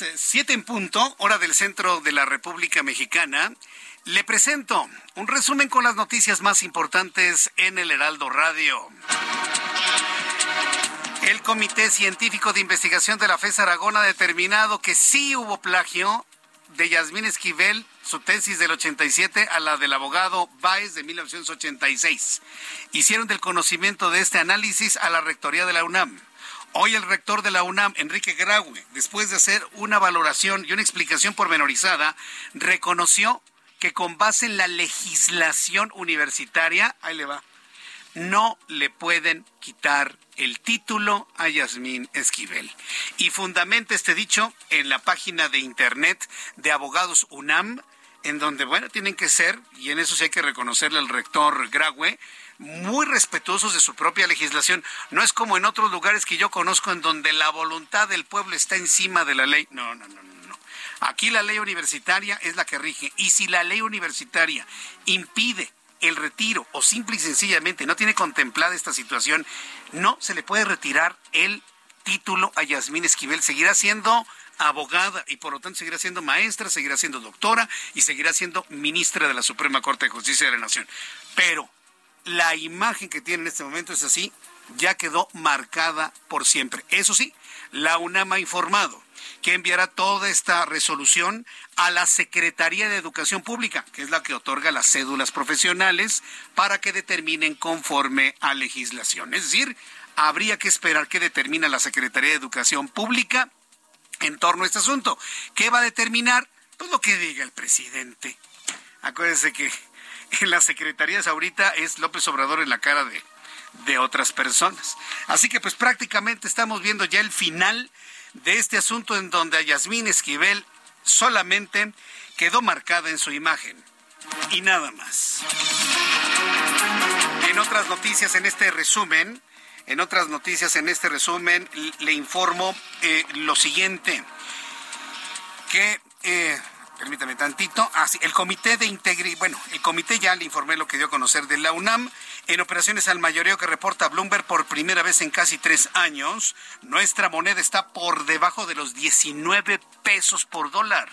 Las siete en punto, hora del centro de la República Mexicana, le presento un resumen con las noticias más importantes en el Heraldo Radio. El Comité Científico de Investigación de la FES Aragón ha determinado que sí hubo plagio de Yasmín Esquivel, su tesis del 87 a la del abogado Baez de 1986. Hicieron del conocimiento de este análisis a la Rectoría de la UNAM. Hoy el rector de la UNAM, Enrique Graue, después de hacer una valoración y una explicación pormenorizada, reconoció que con base en la legislación universitaria, ahí le va, no le pueden quitar el título a Yasmín Esquivel. Y fundamenta este dicho en la página de internet de Abogados UNAM, en donde, bueno, tienen que ser, y en eso sí hay que reconocerle al rector Graue, muy respetuosos de su propia legislación. No es como en otros lugares que yo conozco en donde la voluntad del pueblo está encima de la ley. No, no, no, no. Aquí la ley universitaria es la que rige. Y si la ley universitaria impide el retiro o simple y sencillamente no tiene contemplada esta situación, no se le puede retirar el título a Yasmín Esquivel. Seguirá siendo abogada y por lo tanto seguirá siendo maestra, seguirá siendo doctora y seguirá siendo ministra de la Suprema Corte de Justicia de la Nación. Pero la imagen que tiene en este momento es así, ya quedó marcada por siempre. Eso sí, la UNAM ha informado que enviará toda esta resolución a la Secretaría de Educación Pública, que es la que otorga las cédulas profesionales, para que determinen conforme a legislación. Es decir, habría que esperar que determina la Secretaría de Educación Pública en torno a este asunto. ¿Qué va a determinar? Pues lo que diga el presidente. Acuérdense que en las secretarías ahorita es López Obrador en la cara de, de otras personas. Así que pues prácticamente estamos viendo ya el final de este asunto en donde a Yasmín Esquivel solamente quedó marcada en su imagen. Y nada más. En otras noticias en este resumen, en otras noticias en este resumen le informo eh, lo siguiente, que eh, permítame tantito. Ah, el Comité de Integridad, bueno, el comité ya le informé lo que dio a conocer de la UNAM. En operaciones al mayoreo que reporta Bloomberg por primera vez en casi tres años, nuestra moneda está por debajo de los 19 pesos por dólar.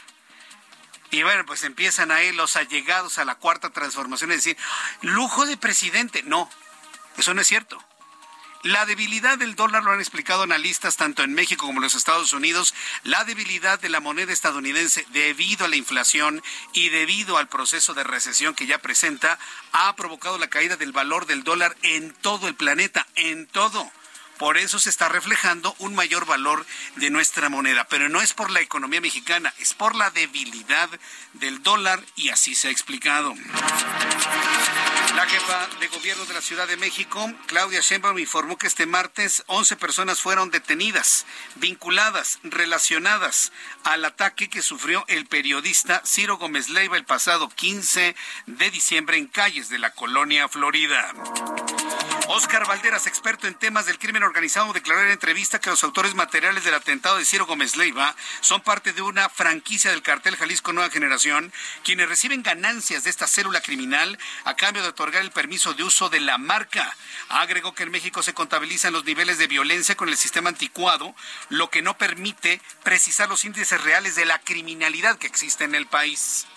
Y bueno, pues empiezan ahí los allegados a la cuarta transformación a decir, lujo de presidente. No, eso no es cierto. La debilidad del dólar lo han explicado analistas tanto en México como en los Estados Unidos. La debilidad de la moneda estadounidense debido a la inflación y debido al proceso de recesión que ya presenta ha provocado la caída del valor del dólar en todo el planeta, en todo. Por eso se está reflejando un mayor valor de nuestra moneda. Pero no es por la economía mexicana, es por la debilidad del dólar y así se ha explicado. La jefa de gobierno de la Ciudad de México, Claudia Sheinbaum, informó que este martes 11 personas fueron detenidas, vinculadas, relacionadas al ataque que sufrió el periodista Ciro Gómez Leiva el pasado 15 de diciembre en calles de la colonia Florida. Oscar Valderas, experto en temas del crimen organizado, declaró en entrevista que los autores materiales del atentado de Ciro Gómez Leiva son parte de una franquicia del cartel Jalisco Nueva Generación, quienes reciben ganancias de esta célula criminal a cambio de otorgar el permiso de uso de la marca. Agregó que en México se contabilizan los niveles de violencia con el sistema anticuado, lo que no permite precisar los índices reales de la criminalidad que existe en el país.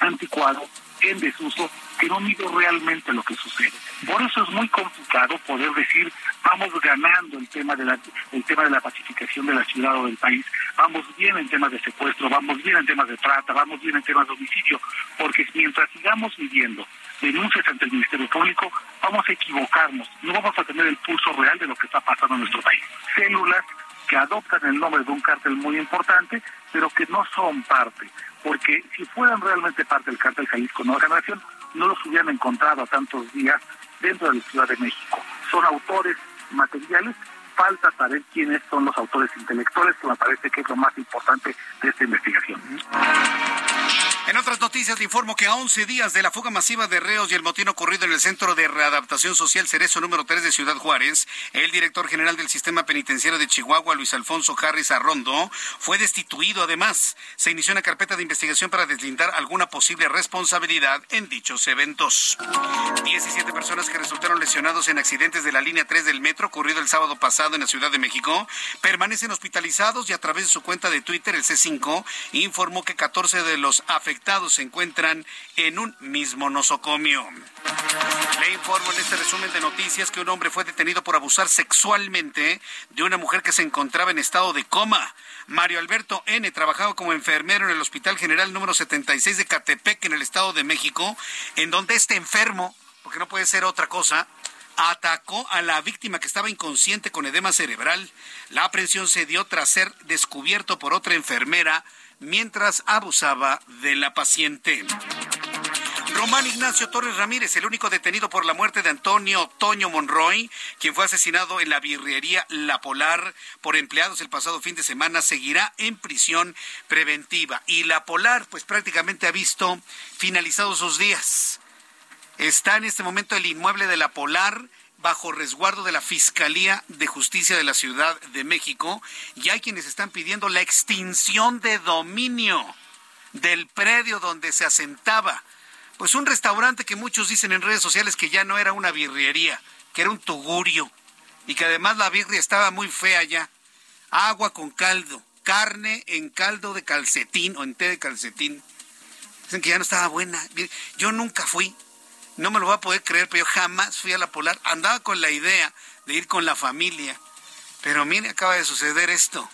Anticuado, en desuso, que no mide realmente lo que sucede. Por eso es muy complicado poder decir vamos ganando el tema de la el tema de la pacificación de la ciudad o del país, vamos bien en temas de secuestro, vamos bien en temas de trata, vamos bien en temas de homicidio, porque mientras sigamos viviendo denuncias ante el Ministerio Público, vamos a equivocarnos, no vamos a tener el pulso real de lo que está pasando en nuestro país. Células que adoptan el nombre de un cártel muy importante, pero que no son parte, porque si fueran realmente parte del cártel Jalisco Nueva Generación, no los hubieran encontrado a tantos días dentro de la Ciudad de México. Son autores materiales, falta saber quiénes son los autores intelectuales, que me parece que es lo más importante de esta investigación. En otras noticias, le informo que a 11 días de la fuga masiva de reos y el motín ocurrido en el Centro de Readaptación Social Cerezo número 3 de Ciudad Juárez, el director general del Sistema Penitenciario de Chihuahua, Luis Alfonso Harris Arrondo, fue destituido. Además, se inició una carpeta de investigación para deslindar alguna posible responsabilidad en dichos eventos. 17 personas que resultaron lesionados en accidentes de la línea 3 del metro ocurrido el sábado pasado en la Ciudad de México permanecen hospitalizados y a través de su cuenta de Twitter, el C5 informó que 14 de los afectados se encuentran en un mismo nosocomio. Le informo en este resumen de noticias que un hombre fue detenido por abusar sexualmente de una mujer que se encontraba en estado de coma. Mario Alberto N. trabajaba como enfermero en el Hospital General número 76 de Catepec, en el Estado de México, en donde este enfermo, porque no puede ser otra cosa, atacó a la víctima que estaba inconsciente con edema cerebral. La aprehensión se dio tras ser descubierto por otra enfermera mientras abusaba de la paciente. Román Ignacio Torres Ramírez, el único detenido por la muerte de Antonio Toño Monroy, quien fue asesinado en la birrería La Polar por empleados el pasado fin de semana, seguirá en prisión preventiva. Y La Polar, pues prácticamente ha visto finalizados sus días. Está en este momento el inmueble de La Polar bajo resguardo de la Fiscalía de Justicia de la Ciudad de México y hay quienes están pidiendo la extinción de dominio del predio donde se asentaba. Pues un restaurante que muchos dicen en redes sociales que ya no era una birrería, que era un tugurio y que además la birria estaba muy fea ya. Agua con caldo, carne en caldo de calcetín o en té de calcetín. Dicen que ya no estaba buena. Yo nunca fui, no me lo va a poder creer, pero yo jamás fui a la Polar. Andaba con la idea de ir con la familia. Pero mire, acaba de suceder esto.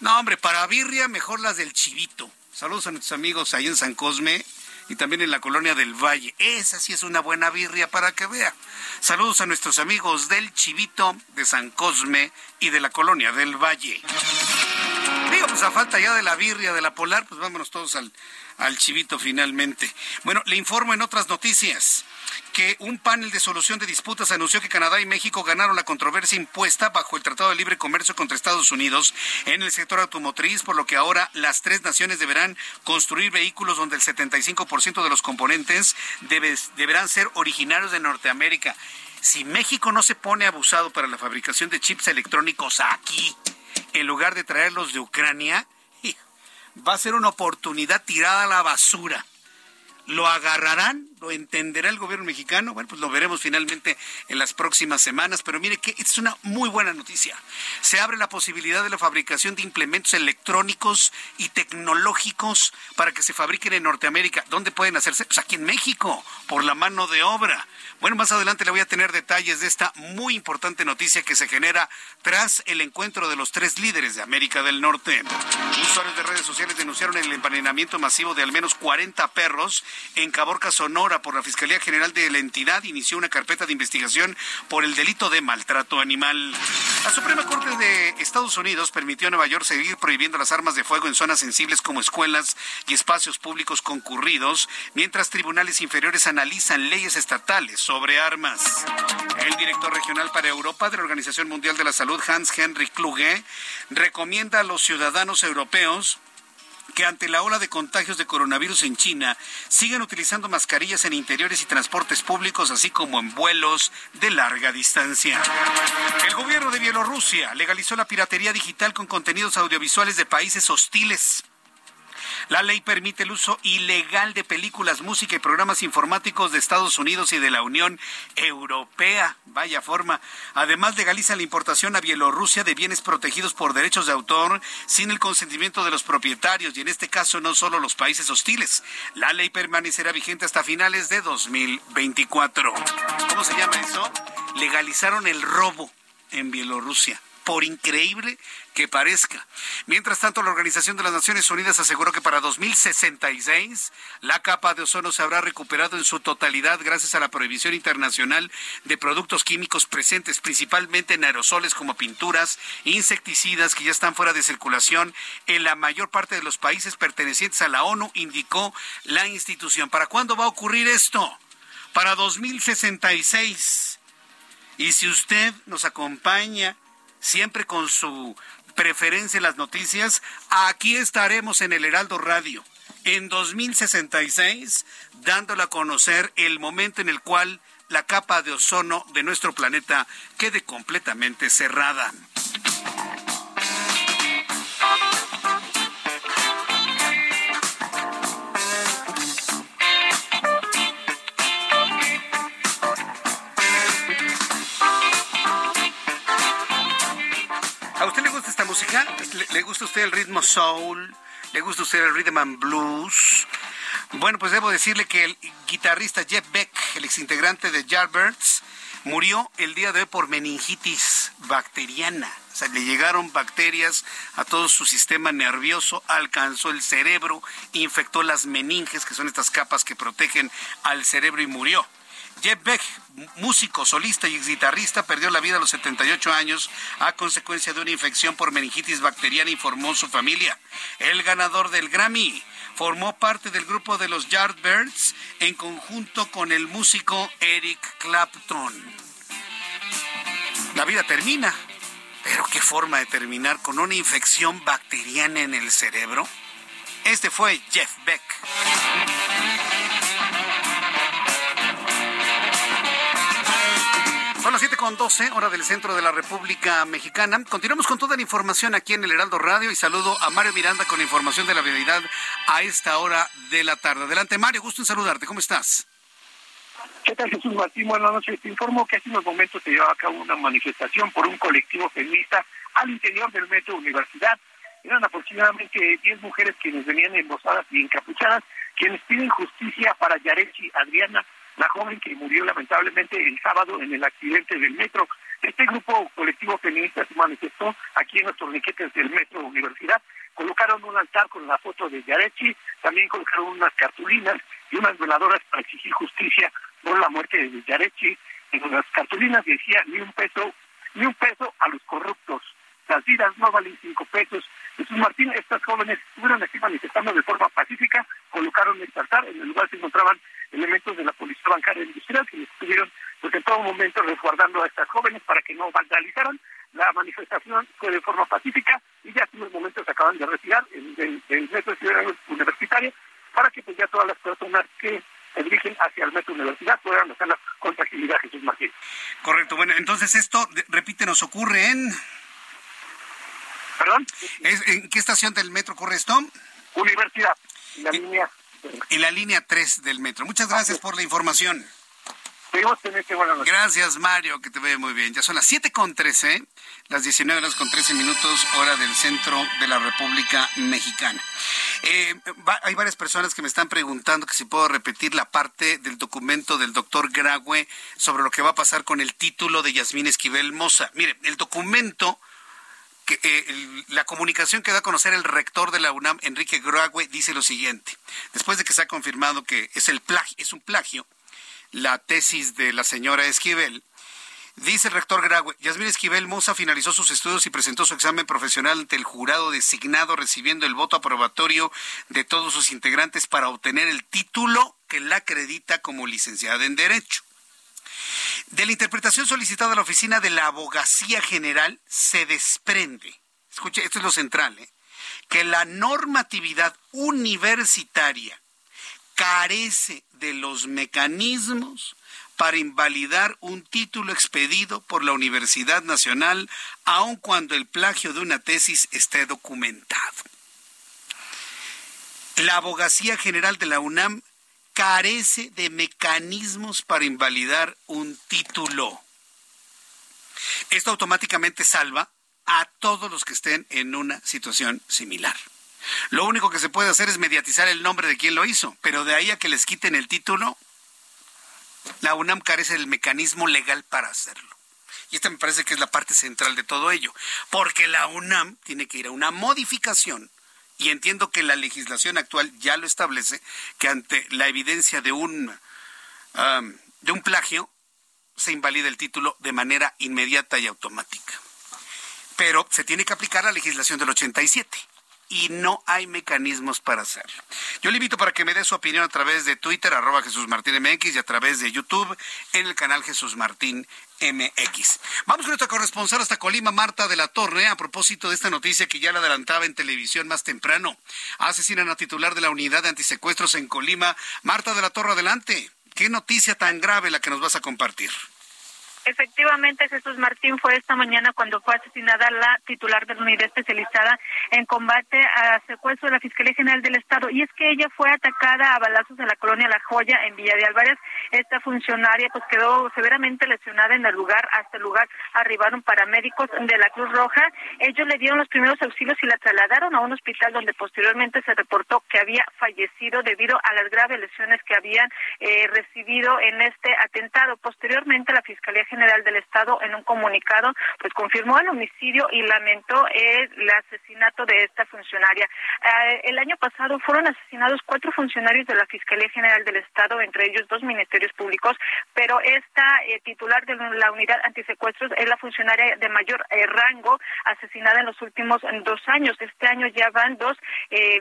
No, hombre, para birria, mejor las del Chivito. Saludos a nuestros amigos ahí en San Cosme y también en la colonia del Valle. Esa sí es una buena birria para que vea. Saludos a nuestros amigos del Chivito, de San Cosme y de la colonia del Valle. A falta ya de la birria de la polar, pues vámonos todos al, al chivito finalmente. Bueno, le informo en otras noticias que un panel de solución de disputas anunció que Canadá y México ganaron la controversia impuesta bajo el Tratado de Libre Comercio contra Estados Unidos en el sector automotriz, por lo que ahora las tres naciones deberán construir vehículos donde el 75% de los componentes deberán ser originarios de Norteamérica. Si México no se pone abusado para la fabricación de chips electrónicos aquí, en lugar de traerlos de Ucrania, va a ser una oportunidad tirada a la basura. ¿Lo agarrarán? ¿Lo entenderá el gobierno mexicano? Bueno, pues lo veremos finalmente en las próximas semanas, pero mire que es una muy buena noticia. Se abre la posibilidad de la fabricación de implementos electrónicos y tecnológicos para que se fabriquen en Norteamérica. ¿Dónde pueden hacerse? Pues aquí en México, por la mano de obra. Bueno, más adelante le voy a tener detalles de esta muy importante noticia que se genera tras el encuentro de los tres líderes de América del Norte. Usuarios de redes sociales denunciaron el envenenamiento masivo de al menos 40 perros en Caborca, Sonora, por la Fiscalía General de la entidad. Inició una carpeta de investigación por el delito de maltrato animal. La Suprema Corte de Estados Unidos permitió a Nueva York seguir prohibiendo las armas de fuego en zonas sensibles como escuelas y espacios públicos concurridos, mientras tribunales inferiores analizan leyes estatales sobre armas. El director regional para Europa de la Organización Mundial de la Salud, Hans Henry Kluge, recomienda a los ciudadanos europeos que ante la ola de contagios de coronavirus en China sigan utilizando mascarillas en interiores y transportes públicos, así como en vuelos de larga distancia. El gobierno de Bielorrusia legalizó la piratería digital con contenidos audiovisuales de países hostiles. La ley permite el uso ilegal de películas, música y programas informáticos de Estados Unidos y de la Unión Europea. Vaya forma. Además, legaliza la importación a Bielorrusia de bienes protegidos por derechos de autor sin el consentimiento de los propietarios y en este caso no solo los países hostiles. La ley permanecerá vigente hasta finales de 2024. ¿Cómo se llama eso? Legalizaron el robo en Bielorrusia por increíble que parezca. Mientras tanto, la Organización de las Naciones Unidas aseguró que para 2066 la capa de ozono se habrá recuperado en su totalidad gracias a la prohibición internacional de productos químicos presentes principalmente en aerosoles como pinturas, insecticidas que ya están fuera de circulación en la mayor parte de los países pertenecientes a la ONU, indicó la institución. ¿Para cuándo va a ocurrir esto? Para 2066. Y si usted nos acompaña siempre con su preferencia en las noticias, aquí estaremos en el Heraldo Radio en 2066, dándole a conocer el momento en el cual la capa de ozono de nuestro planeta quede completamente cerrada. ¿Le, gusta a usted el ritmo soul? ¿Le gusta usted el rhythm and blues? Bueno, pues debo decirle que el guitarrista Jeff Beck, el exintegrante de Yardbirds, murió el día de hoy por meningitis bacteriana. O sea, le llegaron bacterias a todo su sistema nervioso, alcanzó el cerebro, infectó las meninges, que son estas capas que protegen al cerebro y murió. Jeff Beck, músico, solista y guitarrista, perdió la vida a los 78 años a consecuencia de una infección por meningitis bacteriana, informó su familia. El ganador del Grammy formó parte del grupo de los Yardbirds en conjunto con el músico Eric Clapton. La vida termina, pero qué forma de terminar con una infección bacteriana en el cerebro. Este fue Jeff Beck. Son las 7 con 12, hora del centro de la República Mexicana. Continuamos con toda la información aquí en el Heraldo Radio y saludo a Mario Miranda con información de la vialidad a esta hora de la tarde. Adelante, Mario, gusto en saludarte. ¿Cómo estás? ¿Qué tal, Jesús Martín? Buenas noches. Te informo que hace unos momentos se llevaba a cabo una manifestación por un colectivo feminista al interior del Metro Universidad. Eran aproximadamente 10 mujeres quienes venían embosadas y encapuchadas, quienes piden justicia para Yarechi Adriana la joven que murió lamentablemente el sábado en el accidente del metro. Este grupo colectivo feminista se manifestó aquí en los torniquetes del metro Universidad. Colocaron un altar con la foto de Yarechi, también colocaron unas cartulinas y unas veladoras para exigir justicia por la muerte de Yarechi. En las cartulinas decía ni un peso, ni un peso a los corruptos. Las vidas no valen cinco pesos. Jesús Martín, es jóvenes estuvieron aquí manifestando de forma pacífica, colocaron este altar, en el lugar se encontraban elementos de la Policía Bancaria Industrial que estuvieron pues, en todo momento resguardando a estas jóvenes para que no vandalizaran. La manifestación fue de forma pacífica y ya hace unos momentos se acaban de retirar en el metro universitario para que pues ya todas las personas que se dirigen hacia el metro universidad puedan hacerla con tranquilidad, Jesús Martín. Correcto, bueno, entonces esto, repite, nos ocurre en... ¿Perdón? ¿En qué estación del metro ocurre esto? Universidad, en la línea... En la línea 3 del metro. Muchas gracias por la información. Buenas Gracias, Mario, que te ve muy bien. Ya son las 7 con 13, las 19 horas con 13 minutos, hora del centro de la República Mexicana. Eh, hay varias personas que me están preguntando que si puedo repetir la parte del documento del doctor Graue sobre lo que va a pasar con el título de Yasmín Esquivel Moza. Mire, el documento eh, la comunicación que da a conocer el rector de la UNAM, Enrique Graue, dice lo siguiente. Después de que se ha confirmado que es, el plagio, es un plagio, la tesis de la señora Esquivel, Dice el rector Graue, Yasmín Esquivel Moza finalizó sus estudios y presentó su examen profesional ante el jurado designado, recibiendo el voto aprobatorio de todos sus integrantes para obtener el título que la acredita como licenciada en Derecho. De la interpretación solicitada a la oficina de la Abogacía General se desprende, escuche, esto es lo central, ¿eh? que la normatividad universitaria carece de los mecanismos para invalidar un título expedido por la Universidad Nacional, aun cuando el plagio de una tesis esté documentado. La Abogacía General de la UNAM carece de mecanismos para invalidar un título. Esto automáticamente salva a todos los que estén en una situación similar. Lo único que se puede hacer es mediatizar el nombre de quien lo hizo, pero de ahí a que les quiten el título, la UNAM carece del mecanismo legal para hacerlo. Y esta me parece que es la parte central de todo ello, porque la UNAM tiene que ir a una modificación y entiendo que la legislación actual ya lo establece, que ante la evidencia de un, de un plagio se invalida el título de manera inmediata y automática. Pero se tiene que aplicar la legislación del 87 y no hay mecanismos para hacerlo. Yo le invito para que me dé su opinión a través de Twitter, arroba Jesús Martín MX, y a través de YouTube en el canal Jesús Martín MX. Vamos con nuestra corresponsal hasta Colima, Marta de la Torre, a propósito de esta noticia que ya la adelantaba en televisión más temprano. Asesinan a titular de la unidad de antisecuestros en Colima. Marta de la Torre, adelante. ¿Qué noticia tan grave la que nos vas a compartir? Efectivamente, Jesús Martín fue esta mañana cuando fue asesinada la titular de la unidad especializada en combate a secuestro de la Fiscalía General del Estado. Y es que ella fue atacada a balazos en la colonia La Joya, en Villa de Álvarez. Esta funcionaria pues quedó severamente lesionada en el lugar. Hasta el lugar arribaron paramédicos de la Cruz Roja. Ellos le dieron los primeros auxilios y la trasladaron a un hospital donde posteriormente se reportó que había fallecido debido a las graves lesiones que habían eh, recibido en este atentado. Posteriormente, la Fiscalía General del Estado en un comunicado pues confirmó el homicidio y lamentó el asesinato de esta funcionaria. Eh, el año pasado fueron asesinados cuatro funcionarios de la Fiscalía General del Estado, entre ellos dos ministerios públicos, pero esta eh, titular de la unidad antisecuestros es la funcionaria de mayor eh, rango asesinada en los últimos dos años. Este año ya van dos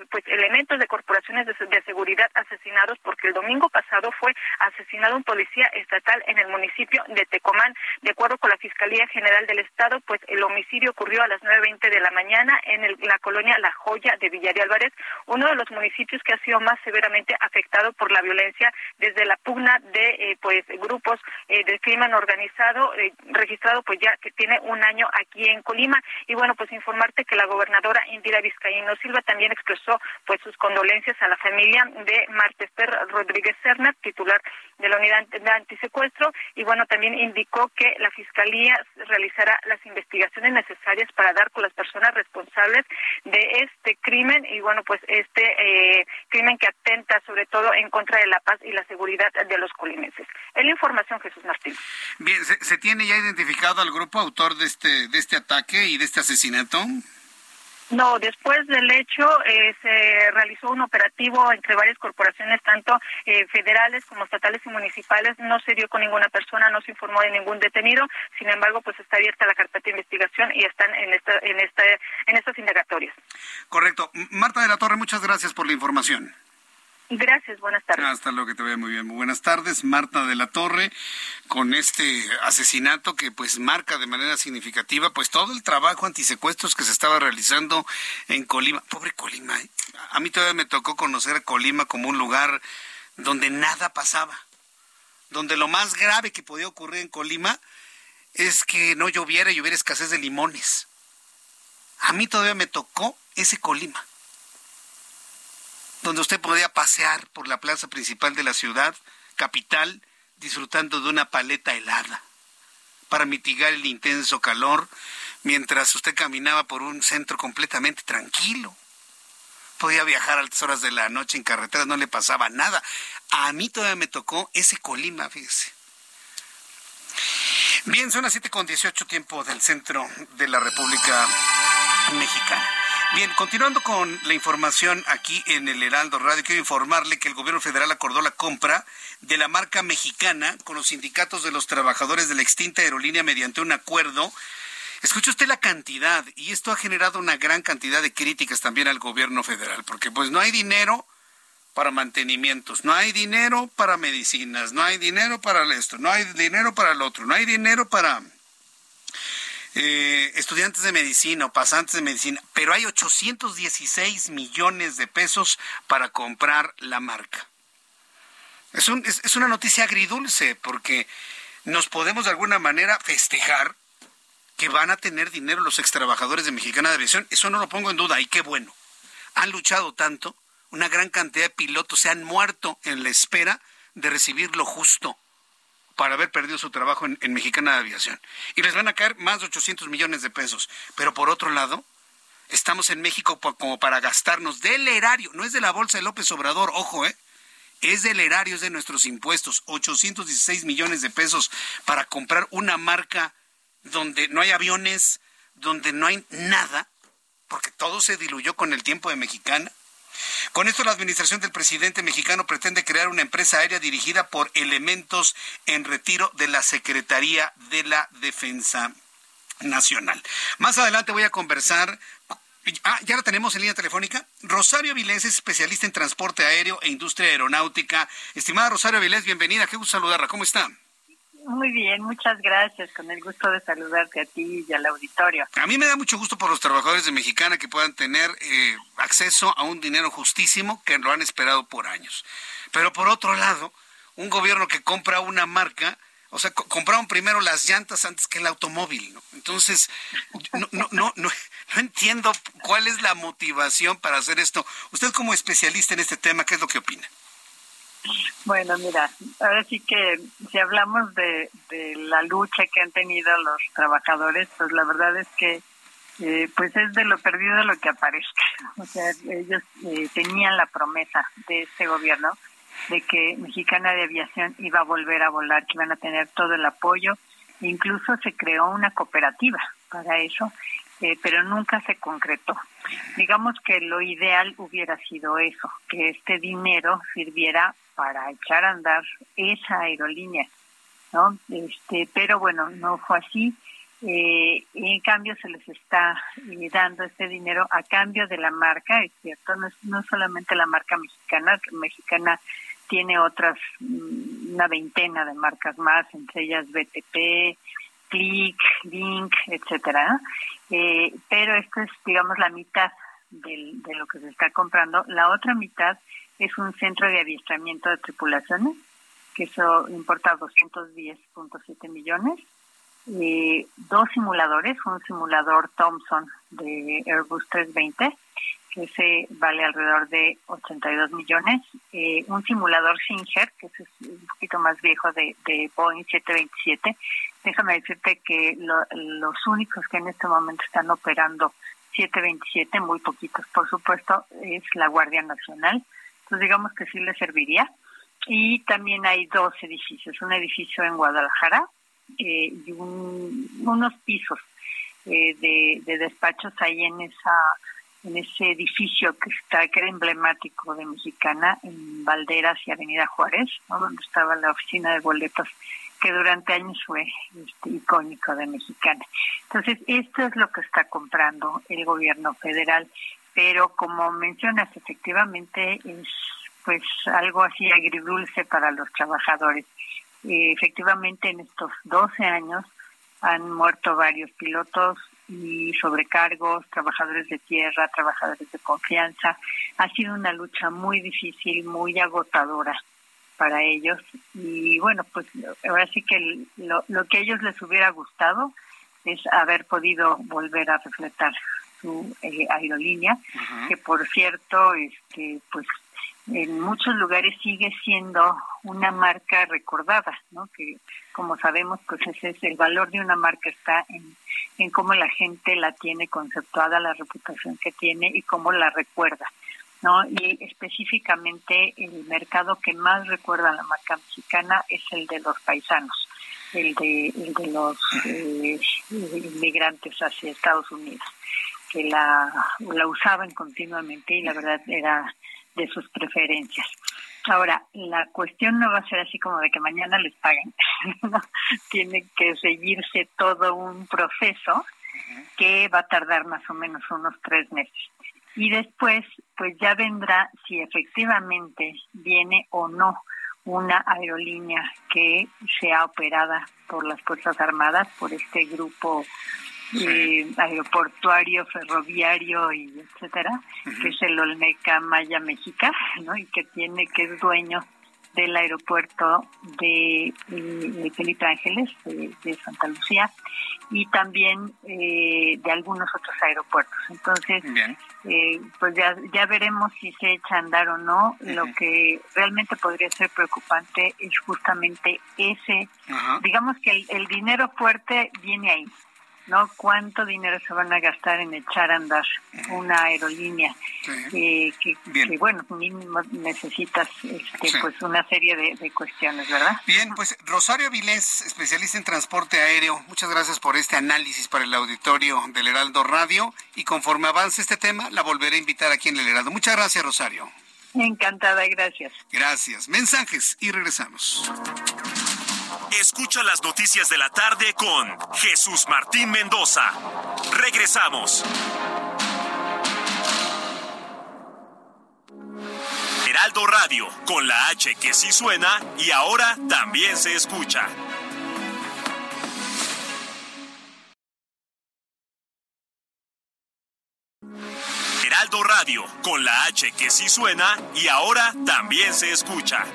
pues elementos de corporaciones de, seguridad asesinados porque el domingo pasado fue asesinado un policía estatal en el municipio de Tecomán de acuerdo con la Fiscalía General del Estado, pues el homicidio ocurrió a las 9.20 de la mañana en la colonia La Joya de Villar Álvarez, uno de los municipios que ha sido más severamente afectado por la violencia desde la pugna de eh, pues grupos eh, del crimen organizado eh, registrado pues ya que tiene un año aquí en Colima. Y bueno pues informarte que la gobernadora Indira Vizcaíno Silva también expresó pues sus condolencias a la familia de Martester Rodríguez Serna, titular de la unidad de antisecuestro. Y bueno también indicó que la Fiscalía realizará las investigaciones necesarias para dar con las personas responsables de este crimen y bueno, pues este eh, crimen que atenta sobre todo en contra de la paz y la seguridad de los colimenses. Es la información, Jesús Martín. Bien, ¿se, ¿se, tiene ya identificado al grupo autor de este, de este ataque y de este asesinato? No, después del hecho eh, se realizó un operativo entre varias corporaciones, tanto eh, federales como estatales y municipales. No se dio con ninguna persona, no se informó de ningún detenido. Sin embargo, pues está abierta la carpeta de investigación y están en esta, en esta, en estas indagatorias. Correcto. Marta de la Torre, muchas gracias por la información. Gracias, buenas tardes. Hasta luego, que te vea muy bien. Muy buenas tardes, Marta de la Torre, con este asesinato que pues marca de manera significativa pues todo el trabajo antisecuestros que se estaba realizando en Colima. Pobre Colima, ¿eh? a mí todavía me tocó conocer a Colima como un lugar donde nada pasaba, donde lo más grave que podía ocurrir en Colima es que no lloviera y hubiera escasez de limones. A mí todavía me tocó ese Colima donde usted podía pasear por la plaza principal de la ciudad, capital, disfrutando de una paleta helada, para mitigar el intenso calor, mientras usted caminaba por un centro completamente tranquilo. Podía viajar a altas horas de la noche en carretera, no le pasaba nada. A mí todavía me tocó ese Colima, fíjese. Bien, son las 7 con 18 tiempo del centro de la República Mexicana. Bien, continuando con la información aquí en el Heraldo Radio, quiero informarle que el gobierno federal acordó la compra de la marca mexicana con los sindicatos de los trabajadores de la extinta aerolínea mediante un acuerdo. Escuche usted la cantidad, y esto ha generado una gran cantidad de críticas también al gobierno federal, porque pues no hay dinero para mantenimientos, no hay dinero para medicinas, no hay dinero para esto, no hay dinero para el otro, no hay dinero para eh, estudiantes de medicina o pasantes de medicina, pero hay 816 millones de pesos para comprar la marca. Es, es, una noticia agridulce porque nos podemos de alguna manera festejar que van a tener dinero los extrabajadores de Mexicana de Aviación. Eso no lo pongo en duda y qué bueno. Han luchado tanto, una gran cantidad de pilotos se han muerto en la espera de recibir lo justo para haber perdido su trabajo en, Mexicana de Aviación. Y les van a caer más de 800 millones de pesos. Pero por otro lado, estamos en México como para gastarnos del erario, no es de la bolsa de López Obrador, ojo, ¿eh? Es del erario, es de nuestros impuestos, 816 millones de pesos para comprar una marca donde no hay aviones, donde no hay nada, porque todo se diluyó con el tiempo de Mexicana. Con esto, la administración del presidente mexicano pretende crear una empresa aérea dirigida por elementos en retiro de la Secretaría de la Defensa Nacional. Más adelante voy a conversar Ah, ya la tenemos en línea telefónica. Rosario Vilés es especialista en transporte aéreo e industria aeronáutica. Estimada Rosario Vilés, bienvenida. Qué gusto saludarla. ¿Cómo está? Muy bien, muchas gracias. Con el gusto de saludarte a ti y al auditorio. A mí me da mucho gusto por los trabajadores de Mexicana que puedan tener eh, acceso a un dinero justísimo que lo han esperado por años. Pero por otro lado, un gobierno que compra una marca, o sea, compraron primero las llantas antes que el automóvil, ¿no? Entonces, no, no, no, no, entiendo cuál es la motivación para hacer esto. Usted como especialista en este tema, ¿qué es lo que opina? Bueno, mira, ahora sí que si hablamos de, la lucha que han tenido los trabajadores, pues la verdad es que eh, pues es de lo perdido lo que aparezca. O sea, ellos eh, tenían la promesa de este gobierno de que Mexicana de Aviación iba a volver a volar, que iban a tener todo el apoyo. Incluso se creó una cooperativa para eso, eh, pero nunca se concretó. Digamos que lo ideal hubiera sido eso, que este dinero sirviera para echar a andar esa aerolínea, ¿no? Este, pero bueno, no fue así. Eh, en cambio se les está eh, dando este dinero a cambio de la marca, es cierto, no, es, no solamente la marca mexicana, mexicana tiene otras, mm, una veintena de marcas más, entre ellas BTP, Click, Link, etcétera. Eh, pero esto es, digamos, la mitad del, de lo que se está comprando. La otra mitad es un centro de adiestramiento de tripulaciones, que eso importa 210.7 millones. Eh, dos simuladores, un simulador Thomson de Airbus 320, que se vale alrededor de 82 millones, un simulador Singer, que es un poquito más viejo de, de Boeing 727. Déjame decirte que los únicos que en este momento están operando 727, muy poquitos por supuesto, es la Guardia Nacional, pues digamos que sí le serviría. Y también hay dos edificios, un edificio en Guadalajara eh, y unos pisos eh, de, despachos ahí en esa en ese edificio que está que era emblemático de Mexicana en Valderas y Avenida Juárez, donde estaba la oficina de boletos que durante años fue este, icónico de Mexicana. Entonces, esto es lo que está comprando el gobierno federal, pero como mencionas, efectivamente es pues algo así agridulce para los trabajadores. Efectivamente, en estos 12 años han muerto varios pilotos y sobrecargos, trabajadores de tierra, trabajadores de confianza. Ha sido una lucha muy difícil, muy agotadora para ellos y bueno, pues ahora sí que lo, que a ellos les hubiera gustado es haber podido volver a reflejar su eh, aerolínea, que por cierto, este, pues en muchos lugares sigue siendo una marca recordada, ¿no? Que como sabemos, pues ese es el valor de una marca está en, en cómo la gente la tiene conceptuada, la reputación que tiene y cómo la recuerda, ¿no? Y específicamente el mercado que más recuerda a la marca mexicana es el de los paisanos, el de, el de los eh, inmigrantes hacia Estados Unidos, que la, la usaban continuamente y la verdad era de sus preferencias. Ahora, la cuestión no va a ser así como de que mañana les paguen. Tiene que seguirse todo un proceso que va a tardar más o menos unos tres meses. Y después, pues ya vendrá si efectivamente viene o no una aerolínea que sea operada por las Fuerzas Armadas, por este grupo eh, aeroportuario, ferroviario y etcétera, que es el Olmeca Maya México, ¿no? Y que tiene que es dueño del aeropuerto de, de Felipe Ángeles, de, Santa Lucía, y también eh, de algunos otros aeropuertos. Entonces, eh, pues ya, ya veremos si se echa a andar o no. Lo que realmente podría ser preocupante es justamente ese, digamos que el, el dinero fuerte viene ahí, ¿no? ¿Cuánto dinero se van a gastar en echar a andar una aerolínea? Eh, que, bueno, mínimo necesitas este, pues una serie de, cuestiones, ¿verdad? Bien, pues Rosario Avilés, especialista en transporte aéreo, muchas gracias por este análisis para el auditorio del Heraldo Radio y conforme avance este tema, la volveré a invitar aquí en el Heraldo. Muchas gracias, Rosario. Encantada, gracias. Gracias. Mensajes y regresamos. Escucha las noticias de la tarde con Jesús Martín Mendoza. Regresamos. Heraldo Radio, con la H que sí suena y ahora también se escucha. Heraldo Radio, con la H que sí suena y ahora también se escucha.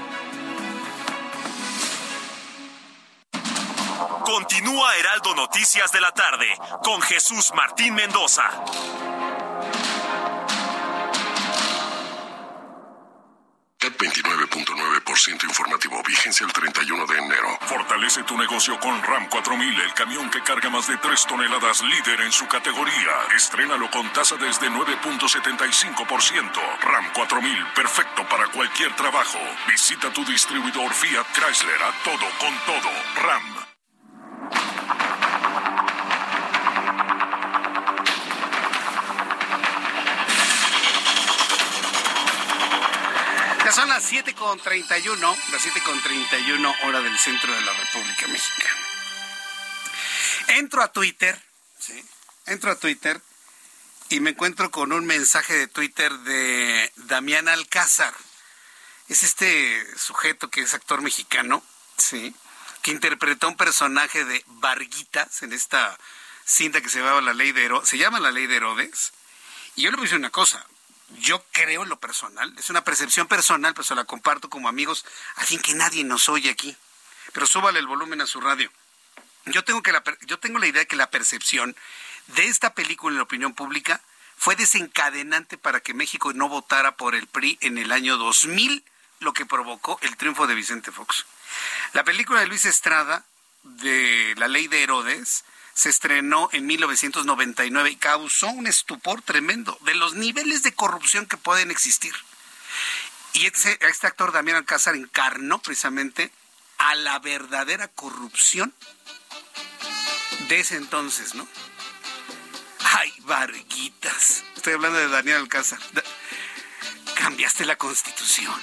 Continúa Heraldo Noticias de la tarde con Jesús Martín Mendoza. CAT 29.9% informativo, vigencia el 31 de enero. Fortalece tu negocio con RAM 4000, el camión que carga más de 3 toneladas, líder en su categoría. Estrénalo con tasa desde 9.75%. RAM 4000, perfecto para cualquier trabajo. Visita tu distribuidor Fiat Chrysler a todo con todo. RAM. Son las 7.31, las 7.31 hora del centro de la República Mexicana. Entro a Twitter, ¿sí? Entro a Twitter y me encuentro con un mensaje de Twitter de Damián Alcázar. Es este sujeto que es actor mexicano, ¿sí? que interpretó un personaje de Varguitas en esta cinta que se llamaba La Ley de Herodes, se llama La Ley de Herodes. Y yo le decir una cosa, yo creo en lo personal, es una percepción personal, pero se la comparto como amigos, a fin que nadie nos oye aquí. Pero súbale el volumen a su radio. Yo tengo, que la, yo tengo la idea de que la percepción de esta película en la opinión pública fue desencadenante para que México no votara por el PRI en el año 2000, lo que provocó el triunfo de Vicente Fox. La película de Luis Estrada, de La Ley de Herodes, se estrenó en 1999 y causó un estupor tremendo de los niveles de corrupción que pueden existir. Y este, actor Damián Alcázar encarnó precisamente a la verdadera corrupción de ese entonces, ¿no? Ay, Varguitas. Estoy hablando de Daniel Alcázar. Cambiaste la constitución.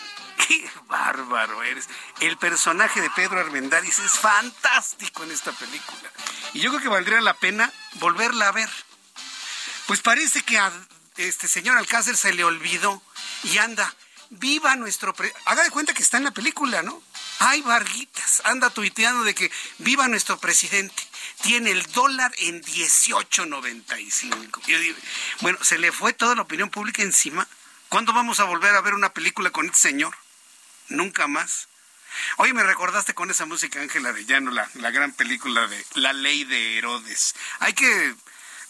Qué bárbaro eres. El personaje de Pedro Armendáriz es fantástico en esta película. Y yo creo que valdría la pena volverla a ver. Pues parece que a este señor Alcázar se le olvidó y anda. Viva nuestro... Haga de cuenta que está en la película, ¿no? Ay, Varguitas, anda tuiteando de que viva nuestro presidente. Tiene el dólar en 18.95. Bueno, se le fue toda la opinión pública encima. ¿Cuándo vamos a volver a ver una película con este señor? Nunca más. Oye, me recordaste con esa música Ángela de Llano, la, la gran película de La Ley de Herodes. Hay que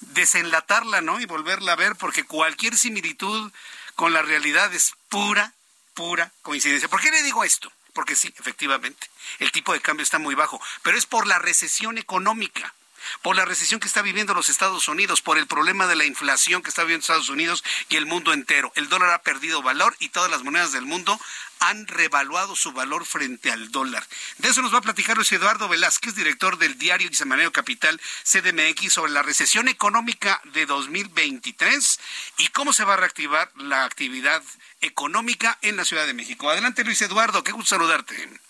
desenlatarla, ¿no? Y volverla a ver porque cualquier similitud con la realidad es pura, pura coincidencia. ¿Por qué le digo esto? porque sí, efectivamente, el tipo de cambio está muy bajo, pero es por la recesión económica por la recesión que está viviendo los Estados Unidos, por el problema de la inflación que está viviendo Estados Unidos y el mundo entero. El dólar ha perdido valor y todas las monedas del mundo han revaluado su valor frente al dólar. De eso nos va a platicar Luis Eduardo Velázquez, director del diario y Semanario Capital CDMX, sobre la recesión económica de 2023 y cómo se va a reactivar la actividad económica en la Ciudad de México. Adelante, Luis Eduardo, qué gusto saludarte.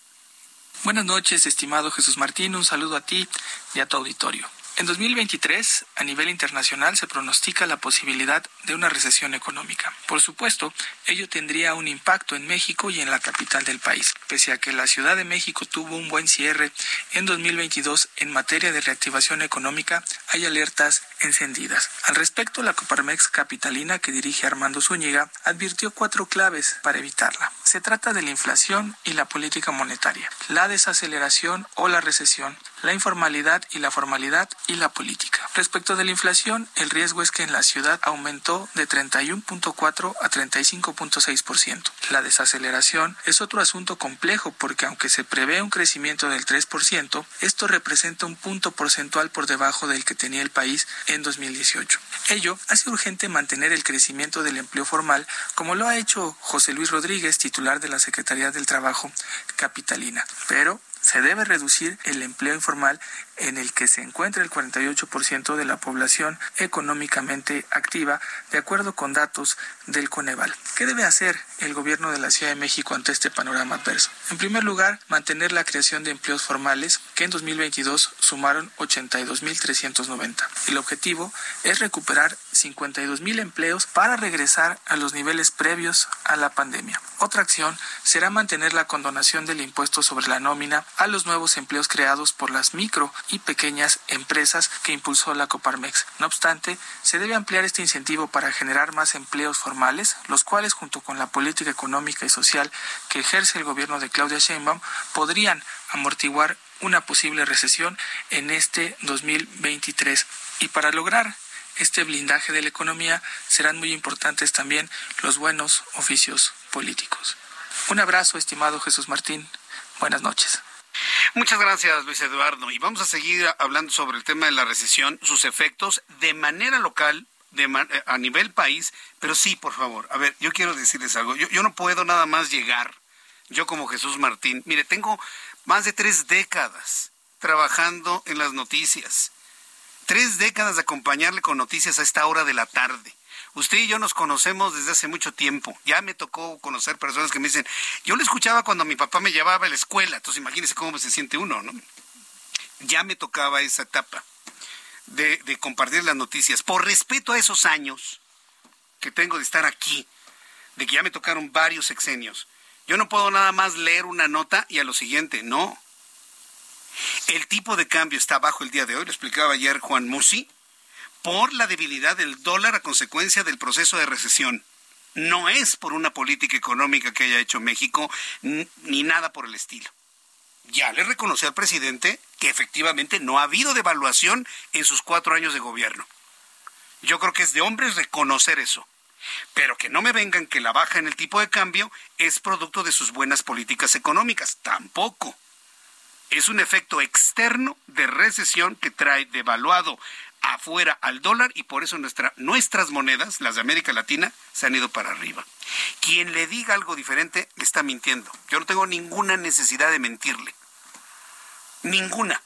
Buenas noches, estimado Jesús Martín, un saludo a ti y a tu auditorio. En 2023, a nivel internacional, se pronostica la posibilidad de una recesión económica. Por supuesto, ello tendría un impacto en México y en la capital del país. Pese a que la Ciudad de México tuvo un buen cierre en 2022 en materia de reactivación económica, hay alertas encendidas. Al respecto, la Coparmex capitalina que dirige Armando Zúñiga advirtió cuatro claves para evitarla. Se trata de la inflación y la política monetaria, la desaceleración o la recesión, la informalidad y la formalidad y la política. Respecto de la inflación, el riesgo es que en la ciudad aumentó de 31.4 a 35.6%. La desaceleración es otro asunto complejo porque aunque se prevé un crecimiento del 3%, esto representa un punto porcentual por debajo del que tenía el país en 2018. Ello hace urgente mantener el crecimiento del empleo formal como lo ha hecho José Luis Rodríguez, titular de la Secretaría del Trabajo Capitalina. Pero se debe reducir el empleo informal en el que se encuentra el 48% de la población económicamente activa, de acuerdo con datos del Coneval. ¿Qué debe hacer el gobierno de la Ciudad de México ante este panorama adverso? En primer lugar, mantener la creación de empleos formales, que en 2022 sumaron 82.390. El objetivo es recuperar 52.000 empleos para regresar a los niveles previos a la pandemia. Otra acción será mantener la condonación del impuesto sobre la nómina a los nuevos empleos creados por las micro y pequeñas empresas que impulsó la Coparmex. No obstante, se debe ampliar este incentivo para generar más empleos formales, los cuales junto con la política económica y social que ejerce el gobierno de Claudia Sheinbaum podrían amortiguar una posible recesión en este 2023. Y para lograr este blindaje de la economía serán muy importantes también los buenos oficios políticos. Un abrazo, estimado Jesús Martín. Buenas noches. Muchas gracias, Luis Eduardo. Y vamos a seguir hablando sobre el tema de la recesión, sus efectos de manera local, de eh, a nivel país. Pero sí, por favor, a ver, yo quiero decirles algo. Yo, yo no puedo nada más llegar, yo como Jesús Martín. Mire, tengo más de tres décadas trabajando en las noticias. Tres décadas de acompañarle con noticias a esta hora de la tarde. Usted y yo nos conocemos desde hace mucho tiempo. Ya me tocó conocer personas que me dicen, yo le escuchaba cuando mi papá me llevaba a la escuela, entonces imagínese cómo se siente uno, ¿no? Ya me tocaba esa etapa de, de compartir las noticias. Por respeto a esos años que tengo de estar aquí, de que ya me tocaron varios sexenios, yo no puedo nada más leer una nota y a lo siguiente, no. El tipo de cambio está bajo el día de hoy, lo explicaba ayer Juan Musi, por la debilidad del dólar a consecuencia del proceso de recesión. No es por una política económica que haya hecho México, ni nada por el estilo. Ya le reconoció al presidente que efectivamente no ha habido devaluación en sus cuatro años de gobierno. Yo creo que es de hombres reconocer eso. Pero que no me vengan que la baja en el tipo de cambio es producto de sus buenas políticas económicas. Tampoco. Es un efecto externo de recesión que trae devaluado afuera al dólar y por eso nuestra, nuestras monedas, las de América Latina, se han ido para arriba. Quien le diga algo diferente le está mintiendo. Yo no tengo ninguna necesidad de mentirle. Ninguna.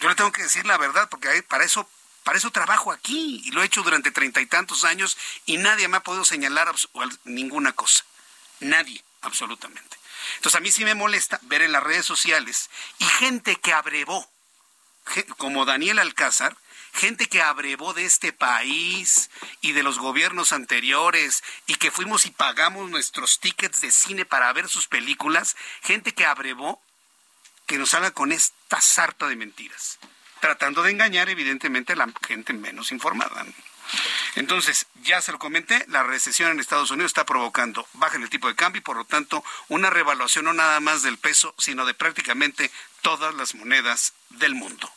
Yo le tengo que decir la verdad porque para eso Para eso trabajo aquí y lo he hecho durante treinta y tantos años y nadie me ha podido señalar ninguna cosa. Nadie, absolutamente. Entonces a mí sí me molesta ver en las redes sociales y gente que abrevó, como Daniel Alcázar, gente que abrevó de este país y de los gobiernos anteriores y que fuimos y pagamos nuestros tickets de cine para ver sus películas, gente que abrevó que nos haga con esta sarta de mentiras, tratando de engañar evidentemente a la gente menos informada. Entonces, ya se lo comenté, la recesión en Estados Unidos está provocando baja en el tipo de cambio y por lo tanto una revaluación no nada más del peso, sino de prácticamente todas las monedas del mundo.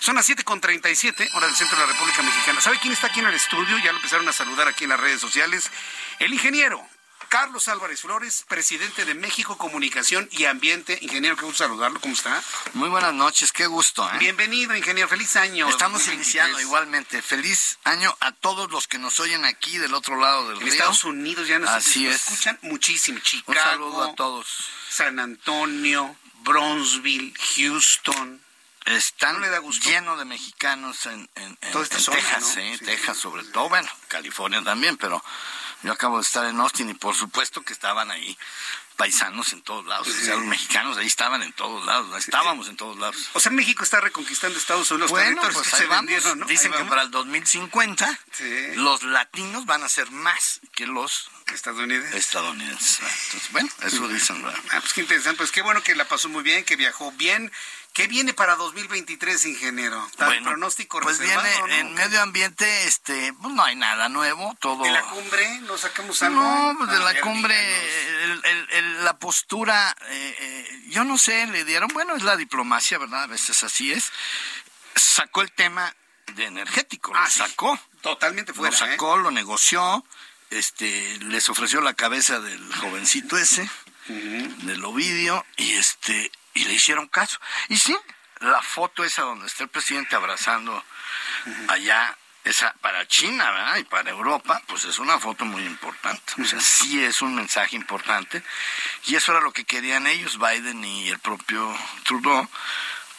Son las 7.37, hora del centro de la República Mexicana. ¿Sabe quién está aquí en el estudio? Ya lo empezaron a saludar aquí en las redes sociales. El ingeniero Carlos Álvarez Flores, presidente de México Comunicación y Ambiente. Ingeniero, qué gusto saludarlo. ¿Cómo está? Muy buenas noches, qué gusto. ¿eh? Bienvenido, ingeniero. Feliz año. Estamos iniciando igualmente. Feliz año a todos los que nos oyen aquí del otro lado del en Estados Unidos ya nos, Así escuchan muchísimo. Chicago, Un saludo a todos. San Antonio, Bronzeville, Houston. Están lleno de mexicanos en, en, Texas, ¿eh? Texas sobre todo, bueno, California también, pero yo acabo de estar en Austin y por supuesto que estaban ahí paisanos en todos lados. O sea, los mexicanos ahí estaban en todos lados, estábamos en todos lados. O sea, México está reconquistando Estados Unidos. Bueno, pues se vendieron, ¿no? Dicen que para el 2050 los latinos van a ser más que los estadounidenses. Estadounidenses. Entonces, bueno, eso dicen. Ah, pues qué interesante. Pues qué bueno que la pasó muy bien, que viajó bien. ¿Qué viene para 2023, ingeniero? Bueno, pronóstico pues viene en medio ambiente, este, pues no hay nada nuevo, todo. ¿De la cumbre ¿Nos sacamos algo? No, pues de la cumbre, la postura, eh, eh, yo no sé, le dieron, bueno, es la diplomacia, ¿verdad? A veces así es. Sacó el tema de energético, lo ah, sacó. Totalmente fuera. Lo sacó, lo negoció, este, les ofreció la cabeza del jovencito ese, del Ovidio, y este, y le hicieron caso. Y sí, la foto esa donde está el presidente abrazando allá, esa para China, ¿verdad? Y para Europa, pues es una foto muy importante. O sea, sí es un mensaje importante. Y eso era lo que querían ellos, Biden y el propio Trudeau,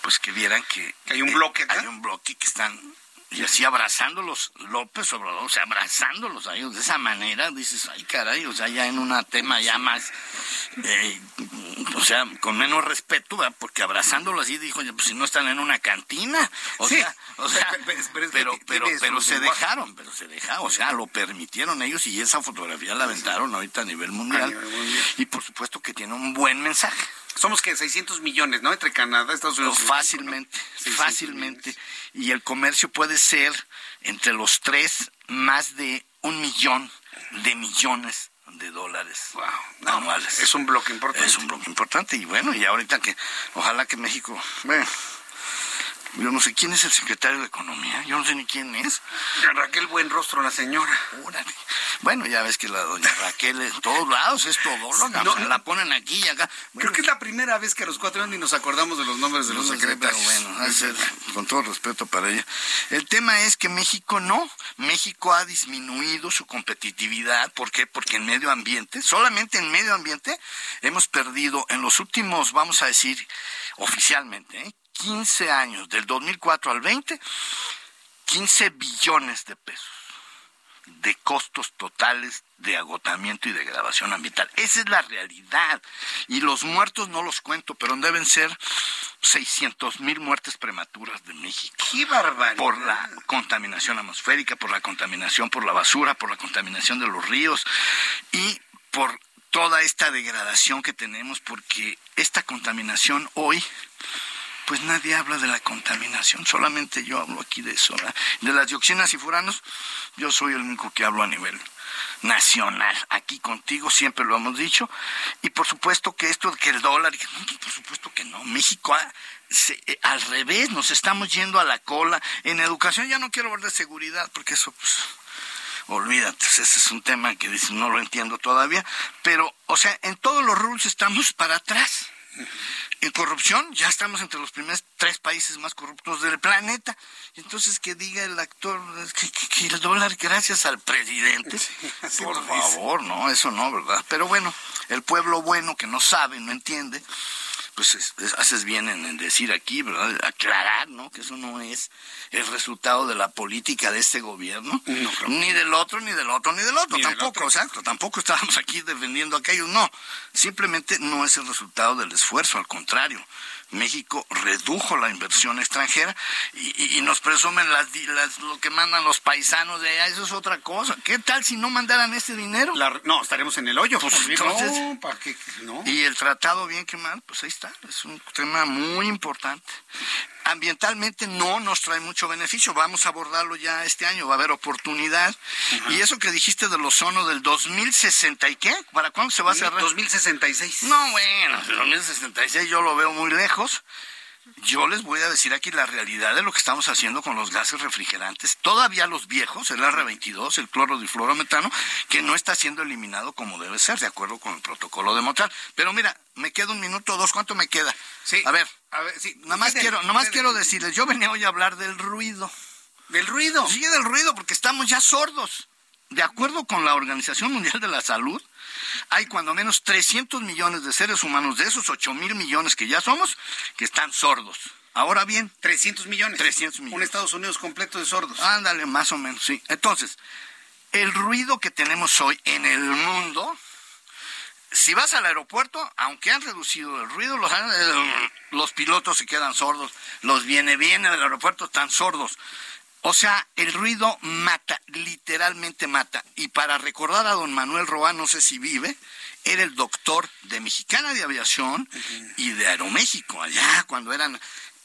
pues que vieran que, hay un bloque Hay un bloque que están y así abrazándolos López Obrador, o sea, abrazándolos a ellos de esa manera, dices, ay caray, o sea, ya en un tema ya más, eh, o sea, con menos respeto, ¿verdad? porque abrazándolos así dijo, pues si no están en una cantina, o sea, o sea, pero, pero, pero, se dejaron, pero se dejaron, o sea, lo permitieron ellos y esa fotografía la aventaron ahorita a nivel mundial, y por supuesto que tiene un buen mensaje. Somos que 600 millones, ¿no? Entre Canadá, Estados Unidos. fácilmente, fácilmente. Y el comercio puede ser entre los tres más de un millón de millones de dólares wow, anuales. es un bloque importante. Es un bloque importante y bueno, y ahorita que ojalá que México, bueno, yo no sé quién es el secretario de Economía, yo no sé ni quién es. Raquel Buen Rostro, la señora. Bueno, ya ves que la doña Raquel en todos lados es todo, no, la ponen aquí y acá. Creo que es la primera vez que a los cuatro años ni nos acordamos de los nombres de los secretarios. bueno, con todo respeto para ella. El tema es que México no, México ha disminuido su competitividad. ¿Por qué? Porque en medio ambiente, solamente en medio ambiente, hemos perdido en los últimos, vamos a decir, oficialmente, ¿eh? 15 años, del 2004 al 20, 15 billones de pesos de costos totales de agotamiento y degradación ambiental. Esa es la realidad. Y los muertos no los cuento, pero deben ser 600 mil muertes prematuras de México. ¡Qué barbaridad! Por la contaminación atmosférica, por la contaminación por la basura, por la contaminación de los ríos y por toda esta degradación que tenemos, porque esta contaminación hoy pues nadie habla de la contaminación, solamente yo hablo aquí de eso. De las dioxinas y furanos, yo soy el único que hablo a nivel nacional. Aquí contigo siempre lo hemos dicho. Y por supuesto que esto, que el dólar, pues, por supuesto que no. México eh, al revés, nos estamos yendo a la cola. En educación ya no quiero hablar de seguridad, porque eso, pues, olvídate, ese es un tema que no lo entiendo todavía. Pero, o sea, en todos los rules estamos para atrás. En corrupción ya estamos entre los primeros tres países más corruptos del planeta. Entonces que diga el actor que, el dólar gracias al presidente. por favor, no, eso no, ¿verdad? Pero bueno, el pueblo bueno que no sabe, no entiende, pues haces bien en, decir aquí, ¿verdad? Aclarar, ¿no? Que eso no es el resultado de la política de este gobierno, ni del otro, ni del otro, ni del otro, tampoco, exacto, tampoco estábamos aquí defendiendo a aquellos, no, simplemente no es el resultado del esfuerzo, al contrario, México redujo la inversión extranjera y, nos presumen las, lo que mandan los paisanos de allá, eso es otra cosa. ¿Qué tal si no mandaran este dinero? no, estaremos en el hoyo. Pues, Y el tratado bien que mal, pues ahí está, es un tema muy importante ambientalmente no nos trae mucho beneficio. Vamos a abordarlo ya este año, va a haber oportunidad. Y eso que dijiste del ozono del 2060 y qué, ¿para cuándo se va a cerrar? 2066. No, bueno, 2066 yo lo veo muy lejos. Yo les voy a decir aquí la realidad de lo que estamos haciendo con los gases refrigerantes. Todavía los viejos, el R22, el cloro fluorometano, que no está siendo eliminado como debe ser, de acuerdo con el protocolo de Montreal. Pero mira, me queda un minuto o dos, ¿cuánto me queda? Sí. A ver, a ver sí. Nada más quiero, nada más quiero decirles, yo venía hoy a hablar del ruido. ¿Del ruido? Sí, del ruido, porque estamos ya sordos. De acuerdo con la Organización Mundial de la Salud, hay cuando menos 300 millones de seres humanos, de esos 8 mil millones que ya somos, que están sordos. Ahora bien, 300 millones. 300 millones. Un Estados Unidos completo de sordos. Ándale, más o menos, sí. Entonces, el ruido que tenemos hoy en el mundo, si vas al aeropuerto, aunque han reducido el ruido, los, los pilotos se quedan sordos, los viene viene del aeropuerto están sordos. O sea, el ruido mata, literalmente mata. Y para recordar a don Manuel Roa, no sé si vive, era el doctor de Mexicana de Aviación y de Aeroméxico, allá cuando eran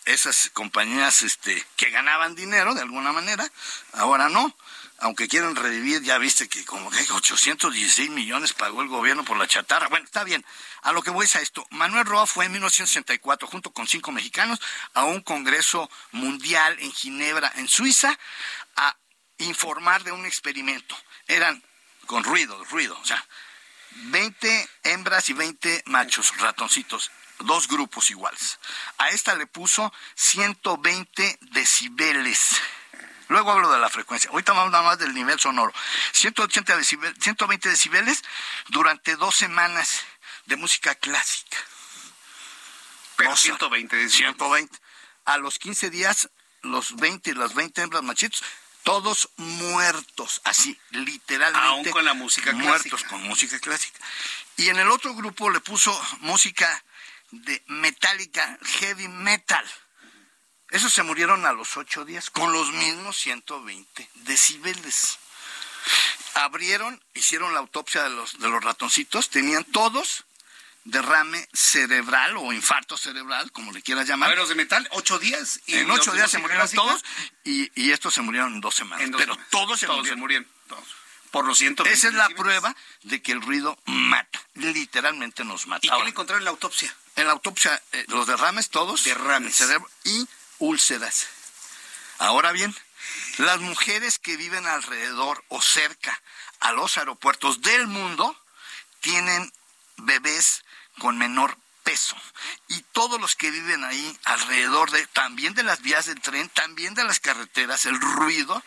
esas compañías este, que ganaban dinero de alguna manera, ahora no aunque quieren revivir, ya viste que como que 816 millones pagó el gobierno por la chatarra. Bueno, está bien. A lo que voy es a esto. Manuel Roa fue en 1964, junto con cinco mexicanos, a un congreso mundial en Ginebra, en Suiza, a informar de un experimento. Eran con ruido, ruido, o sea, 20 hembras y 20 machos, ratoncitos dos grupos iguales. A esta le puso 120 decibeles. Luego hablo de la frecuencia. Ahorita vamos nada más del nivel sonoro. 180 decibel, 120 decibeles durante dos semanas de música clásica. Pero 120 decibeles. 120. A los 15 días, los 20 y las 20 hembras machitos, todos muertos, así, literalmente. Aún con la música clásica. Muertos con música clásica. Y en el otro grupo le puso música de metálica, heavy metal. Esos se murieron a los ocho días con los mismos 120 decibeles. Abrieron, hicieron la autopsia de los, de los ratoncitos, tenían todos derrame cerebral o infarto cerebral, como le quieras llamar. los de metal, ocho días. Y en ocho días se murieron todos y, estos se murieron en dos semanas. pero todos se todos murieron. todos. Por los 120 Esa es la prueba de que el ruido mata, literalmente nos mata. ¿Y qué le encontraron en la autopsia? En la autopsia, eh, los derrames todos. Derrames. Cerebro, y úlceras. Ahora bien, las mujeres que viven alrededor o cerca a los aeropuertos del mundo tienen bebés con menor peso. Y todos los que viven ahí alrededor de, también de las vías del tren, también de las carreteras, el ruido,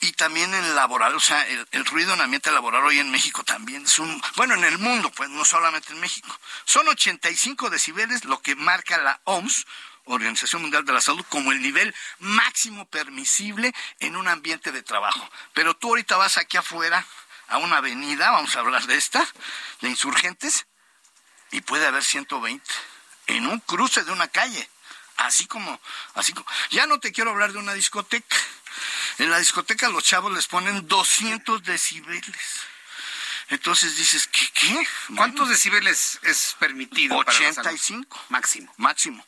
y también en laboral, o sea, el, el, ruido en ambiente laboral hoy en México también es un, bueno, en el mundo, pues no solamente en México. Son 85 decibeles lo que marca la OMS Organización Mundial de la Salud como el nivel máximo permisible en un ambiente de trabajo. Pero tú ahorita vas aquí afuera a una avenida, vamos a hablar de esta, de insurgentes, y puede haber 120 en un cruce de una calle. Así como, así como, ya no te quiero hablar de una discoteca. En la discoteca los chavos les ponen 200 decibeles. Entonces dices, ¿qué? qué? ¿Cuántos decibeles es permitido? 85. máximo. Máximo.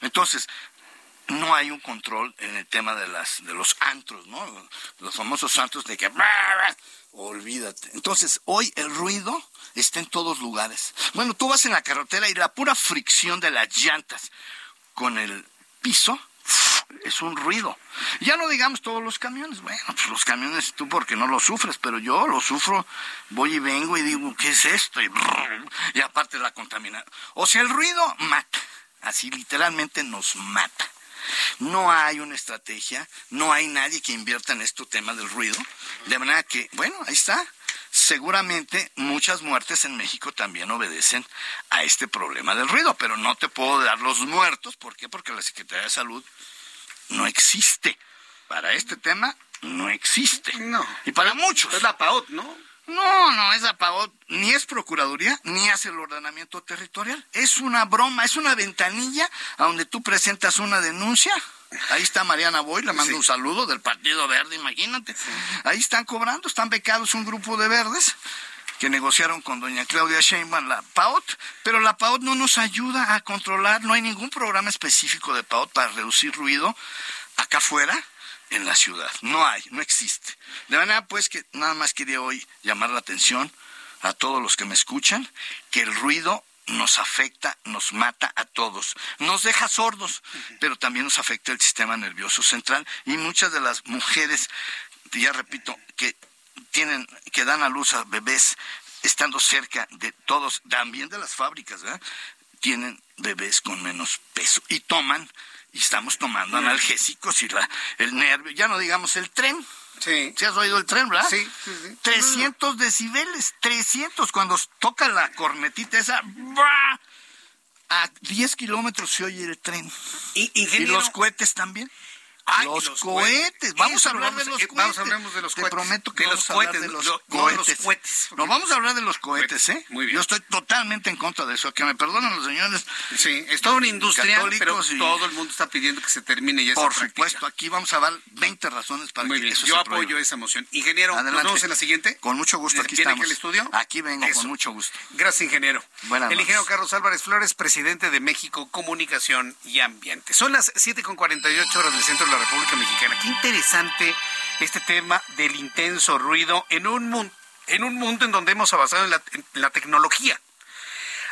Entonces, no hay un control en el tema de las de los antros, ¿no? Los famosos antros de que olvídate. Entonces, hoy el ruido está en todos lugares. Bueno, tú vas en la carretera y la pura fricción de las llantas con el piso es un ruido. Ya no digamos todos los camiones. Bueno, pues los camiones tú porque no lo sufres, pero yo lo sufro. Voy y vengo y digo, ¿qué es esto? Y, y aparte la contaminación. O sea, el ruido mata. Así literalmente nos mata. No hay una estrategia, no hay nadie que invierta en este tema del ruido. De manera que, bueno, ahí está. seguramente muchas muertes en México también obedecen a este problema del ruido, pero no te puedo dar los muertos. ¿Por qué? Porque la Secretaría de Salud no existe. Para este tema no existe. No. Y para muchos. Es la PAOT, ¿no? No, no es la PAOT, ni es Procuraduría, ni hace el ordenamiento territorial. Es una broma, es una ventanilla a donde tú presentas una denuncia. Ahí está Mariana Boy, le mando un saludo del Partido Verde, imagínate. Ahí están cobrando, están becados un grupo de verdes que negociaron con doña Claudia Sheinbaum la PAOT, pero la PAOT no nos ayuda a controlar, no hay ningún programa específico de PAOT para reducir ruido acá afuera en la ciudad. No hay, no existe. De manera pues que nada más quería hoy llamar la atención a todos los que me escuchan, que el ruido nos afecta, nos mata a todos, nos deja sordos, pero también nos afecta el sistema nervioso central y muchas de las mujeres, ya repito, que tienen, que dan a luz a bebés estando cerca de todos, también de las fábricas, ¿verdad? tienen bebés con menos peso y toman y estamos tomando analgésicos y la, el nervio, ya no digamos el tren. Sí. ¿Sí has oído el tren, verdad? Sí, sí, sí. 300 decibeles, 300 cuando toca la cornetita esa, ¡bra! a 10 kilómetros se oye el tren. Y, y los cohetes también. Ay, los, los cohetes. Vamos Eso a hablar de los cohetes. vamos de los Te prometo que De vamos los a hablar cohetes, de los cohetes. los cohetes. No, vamos a hablar de los cohetes, ¿eh? Muy bien. Yo estoy totalmente en contra de eso. Que me perdonen los señores. Sí, es toda una industria, pero y- todo el mundo está pidiendo que se termine ya Por supuesto, aquí vamos a dar 20 razones para Muy que bien, eso yo se apoyo esa moción. Ingeniero, ¿nos Adelante. vemos en la siguiente? Con mucho gusto, aquí ¿Viene estamos. aquí al estudio? Aquí vengo, Eso. con mucho gusto. Gracias, ingeniero. Buenas el noches. ingeniero Carlos Álvarez Flores, presidente de México Comunicación y Ambiente. Son las 7.48 horas del centro de la República Mexicana. Qué interesante este tema del intenso ruido en un, mun- en un mundo en donde hemos avanzado en la, en la tecnología.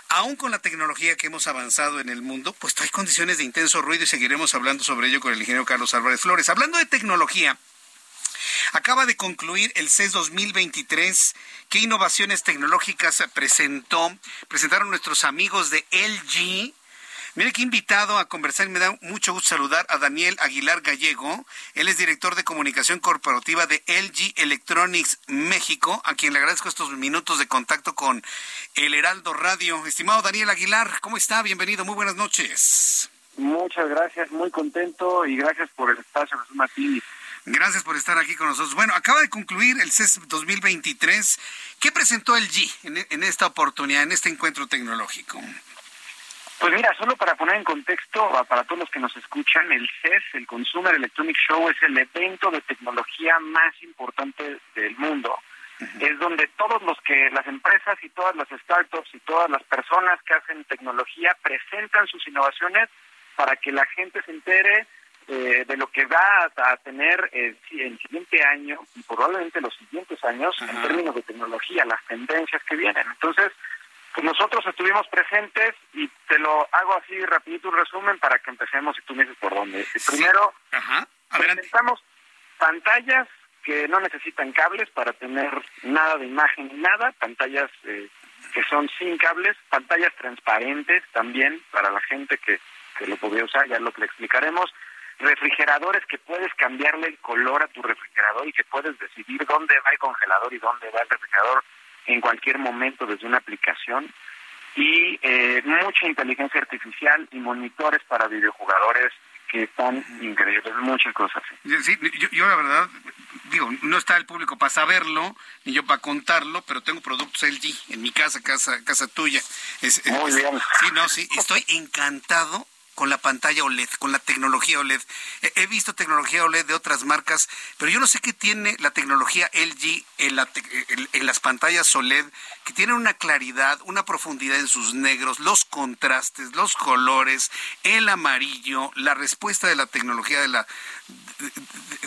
Aún con la tecnología que hemos avanzado en el mundo, pues hay condiciones de intenso ruido y seguiremos hablando sobre ello con el ingeniero Carlos Álvarez Flores. Hablando de tecnología, Acaba de concluir el CES 2023. ¿Qué innovaciones tecnológicas presentó? Presentaron nuestros amigos de LG. Mire que invitado a conversar y me da mucho gusto saludar a Daniel Aguilar Gallego. Él es director de comunicación corporativa de LG Electronics México, a quien le agradezco estos minutos de contacto con el Heraldo Radio. Estimado Daniel Aguilar, ¿cómo está? Bienvenido, muy buenas noches. Muchas gracias, muy contento y gracias por el espacio, Jesús Martín. Gracias por estar aquí con nosotros. Bueno, acaba de concluir el CES 2023. ¿Qué presentó el G en, en esta oportunidad, en este encuentro tecnológico? Pues mira, solo para poner en contexto, para todos los que nos escuchan, el CES, el Consumer Electronic Show, es el evento de tecnología más importante del mundo. Es donde todos los que, las empresas y todas las startups y todas las personas que hacen tecnología presentan sus innovaciones para que la gente se entere eh, de lo que va a, tener eh, sí, el siguiente año y probablemente los siguientes años en términos de tecnología, las tendencias que vienen. Entonces, pues nosotros estuvimos presentes y te lo hago así rapidito un resumen para que empecemos y tú me dices por dónde. Primero, presentamos pantallas que no necesitan cables para tener nada de imagen ni nada, pantallas eh, que son sin cables, pantallas transparentes también para la gente que, que lo podría usar, ya lo que le explicaremos, refrigeradores que puedes cambiarle el color a tu refrigerador y que puedes decidir dónde va el congelador y dónde va el refrigerador en cualquier momento desde una aplicación y eh, mucha inteligencia artificial y monitores para videojugadores que están increíbles, muchas cosas. Sí, yo, yo la verdad, digo, no está el público para saberlo, ni yo para contarlo, pero tengo productos LG en mi casa, casa, casa tuya. Es- es- Muy bien. Sí, no, sí, estoy encantado con la pantalla OLED, con la tecnología OLED. He, visto tecnología OLED de otras marcas, pero yo no sé qué tiene la tecnología LG en, la te- en- en las pantallas OLED, que tienen una claridad, una profundidad en sus negros, los contrastes, los colores, el amarillo, la respuesta de la tecnología de la, de-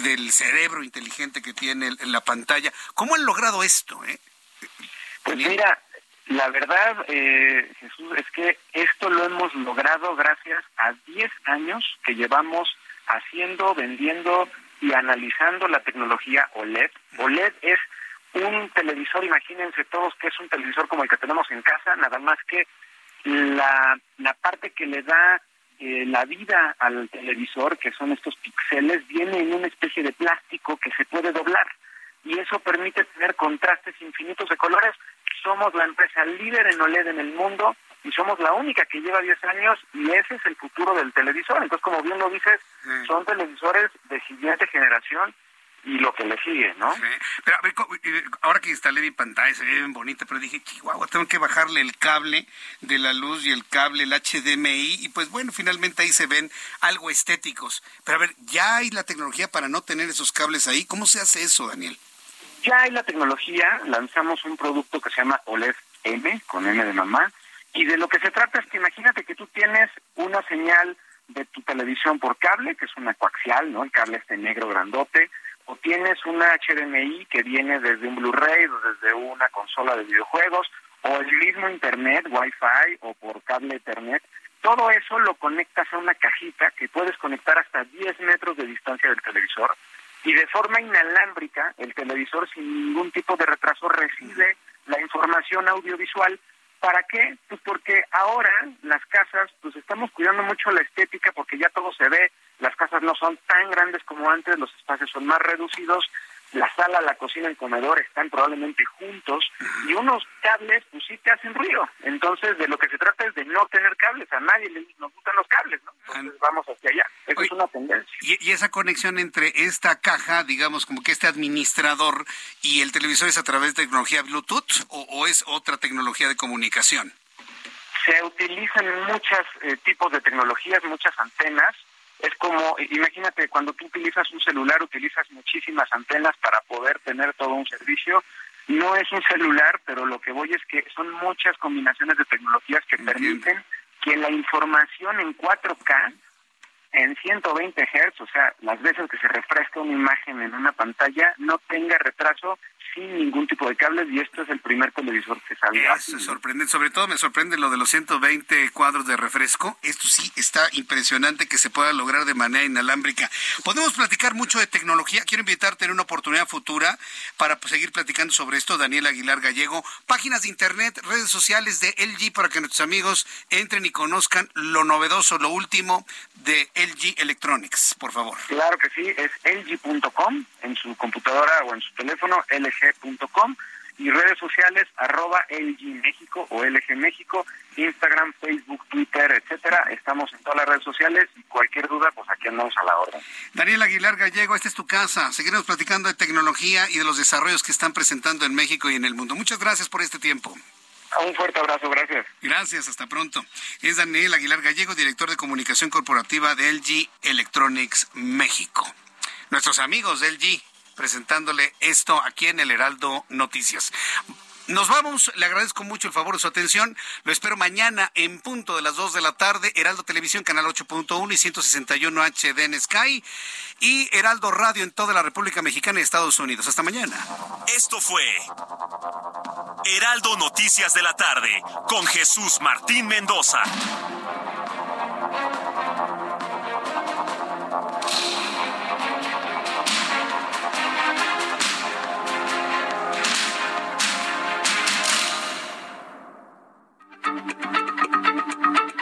de- del cerebro inteligente que tiene la pantalla. ¿Cómo han logrado esto? Eh? Pues mira, la verdad, eh, Jesús, es que esto lo hemos logrado gracias a 10 años que llevamos haciendo, vendiendo y analizando la tecnología OLED. OLED es un televisor, imagínense todos que es un televisor como el que tenemos en casa, nada más que la, la parte que le da eh, la vida al televisor, que son estos píxeles, viene en una especie de plástico que se puede doblar. Y eso permite tener contrastes infinitos de colores. Somos la empresa líder en OLED en el mundo y somos la única que lleva 10 años y ese es el futuro del televisor. Entonces, como bien lo dices, son televisores de siguiente generación y lo que le sigue, ¿no? Pero a ver, ahora que instalé mi pantalla se ve bien bonita, pero dije, chihuahua, tengo que bajarle el cable de la luz y el cable, el HDMI, y pues bueno, finalmente ahí se ven algo estéticos. Pero a ver, ¿ya hay la tecnología para no tener esos cables ahí? ¿Cómo se hace eso, Daniel? Ya hay la tecnología, lanzamos un producto que se llama OLED M, con M de mamá, y de lo que se trata es que imagínate que tú tienes una señal de tu televisión por cable, que es una coaxial, ¿no? El cable este negro grandote, o tienes una HDMI que viene desde un Blu-ray o desde una consola de videojuegos, o el mismo Internet, Wi-Fi o por cable Ethernet, todo eso lo conectas a una cajita que puedes conectar hasta 10 metros de distancia del televisor y de forma inalámbrica el televisor sin ningún tipo de retraso recibe la información audiovisual ¿Para qué? Pues porque ahora las casas, pues estamos cuidando mucho la estética porque ya todo se ve, las casas no son tan grandes como antes, los espacios son más reducidos, la sala, la cocina, el comedor están probablemente juntos y unos cables pues sí te hacen ruido. Entonces de lo que se trata es de no tener cables, a nadie le nos gustan los cables, ¿no? Entonces vamos hacia allá, eso es una tendencia. Y, esa conexión entre esta caja, digamos como que este administrador y el televisor es a través de tecnología Bluetooth o, es otra tecnología de comunicación? Se utilizan muchos eh, tipos de tecnologías, muchas antenas, es como, imagínate, cuando tú utilizas un celular, utilizas muchísimas antenas para poder tener todo un servicio. No es un celular, pero lo que voy es que son muchas combinaciones de tecnologías que permiten que la información en 4K, en 120 Hz, o sea, las veces que se refresca una imagen en una pantalla, no tenga retraso sin ningún tipo de cables y esto es el primer televisor que salió. Eso sorprende, sobre todo me sorprende lo de los 120 cuadros de refresco. Esto sí está impresionante que se pueda lograr de manera inalámbrica. Podemos platicar mucho de tecnología. Quiero invitarte en una oportunidad futura para seguir platicando sobre esto. Daniel Aguilar Gallego, páginas de internet, redes sociales de LG para que nuestros amigos entren y conozcan lo novedoso, lo último de LG Electronics, por favor. Claro que sí, es lg.com en su computadora o en su teléfono, lg.com y redes sociales arroba LG México o LG México, Instagram, Facebook, Twitter, etcétera. Estamos en todas las redes sociales y cualquier duda, pues aquí andamos a la orden. Daniel Aguilar Gallego, esta es tu casa. Seguiremos platicando de tecnología y de los desarrollos que están presentando en México y en el mundo. Muchas gracias por este tiempo. Un fuerte abrazo, gracias. Gracias, hasta pronto. Es Daniel Aguilar Gallego, director de comunicación corporativa de LG Electronics México. Nuestros amigos de LG presentándole esto aquí en el Heraldo Noticias. Nos vamos, le agradezco mucho el favor de su atención. Lo espero mañana en punto de las 2 de la tarde, Heraldo Televisión, canal 8.1 y 161 HD en Sky y Heraldo Radio en toda la República Mexicana y Estados Unidos. Hasta mañana. Esto fue Heraldo Noticias de la tarde con Jesús Martín Mendoza.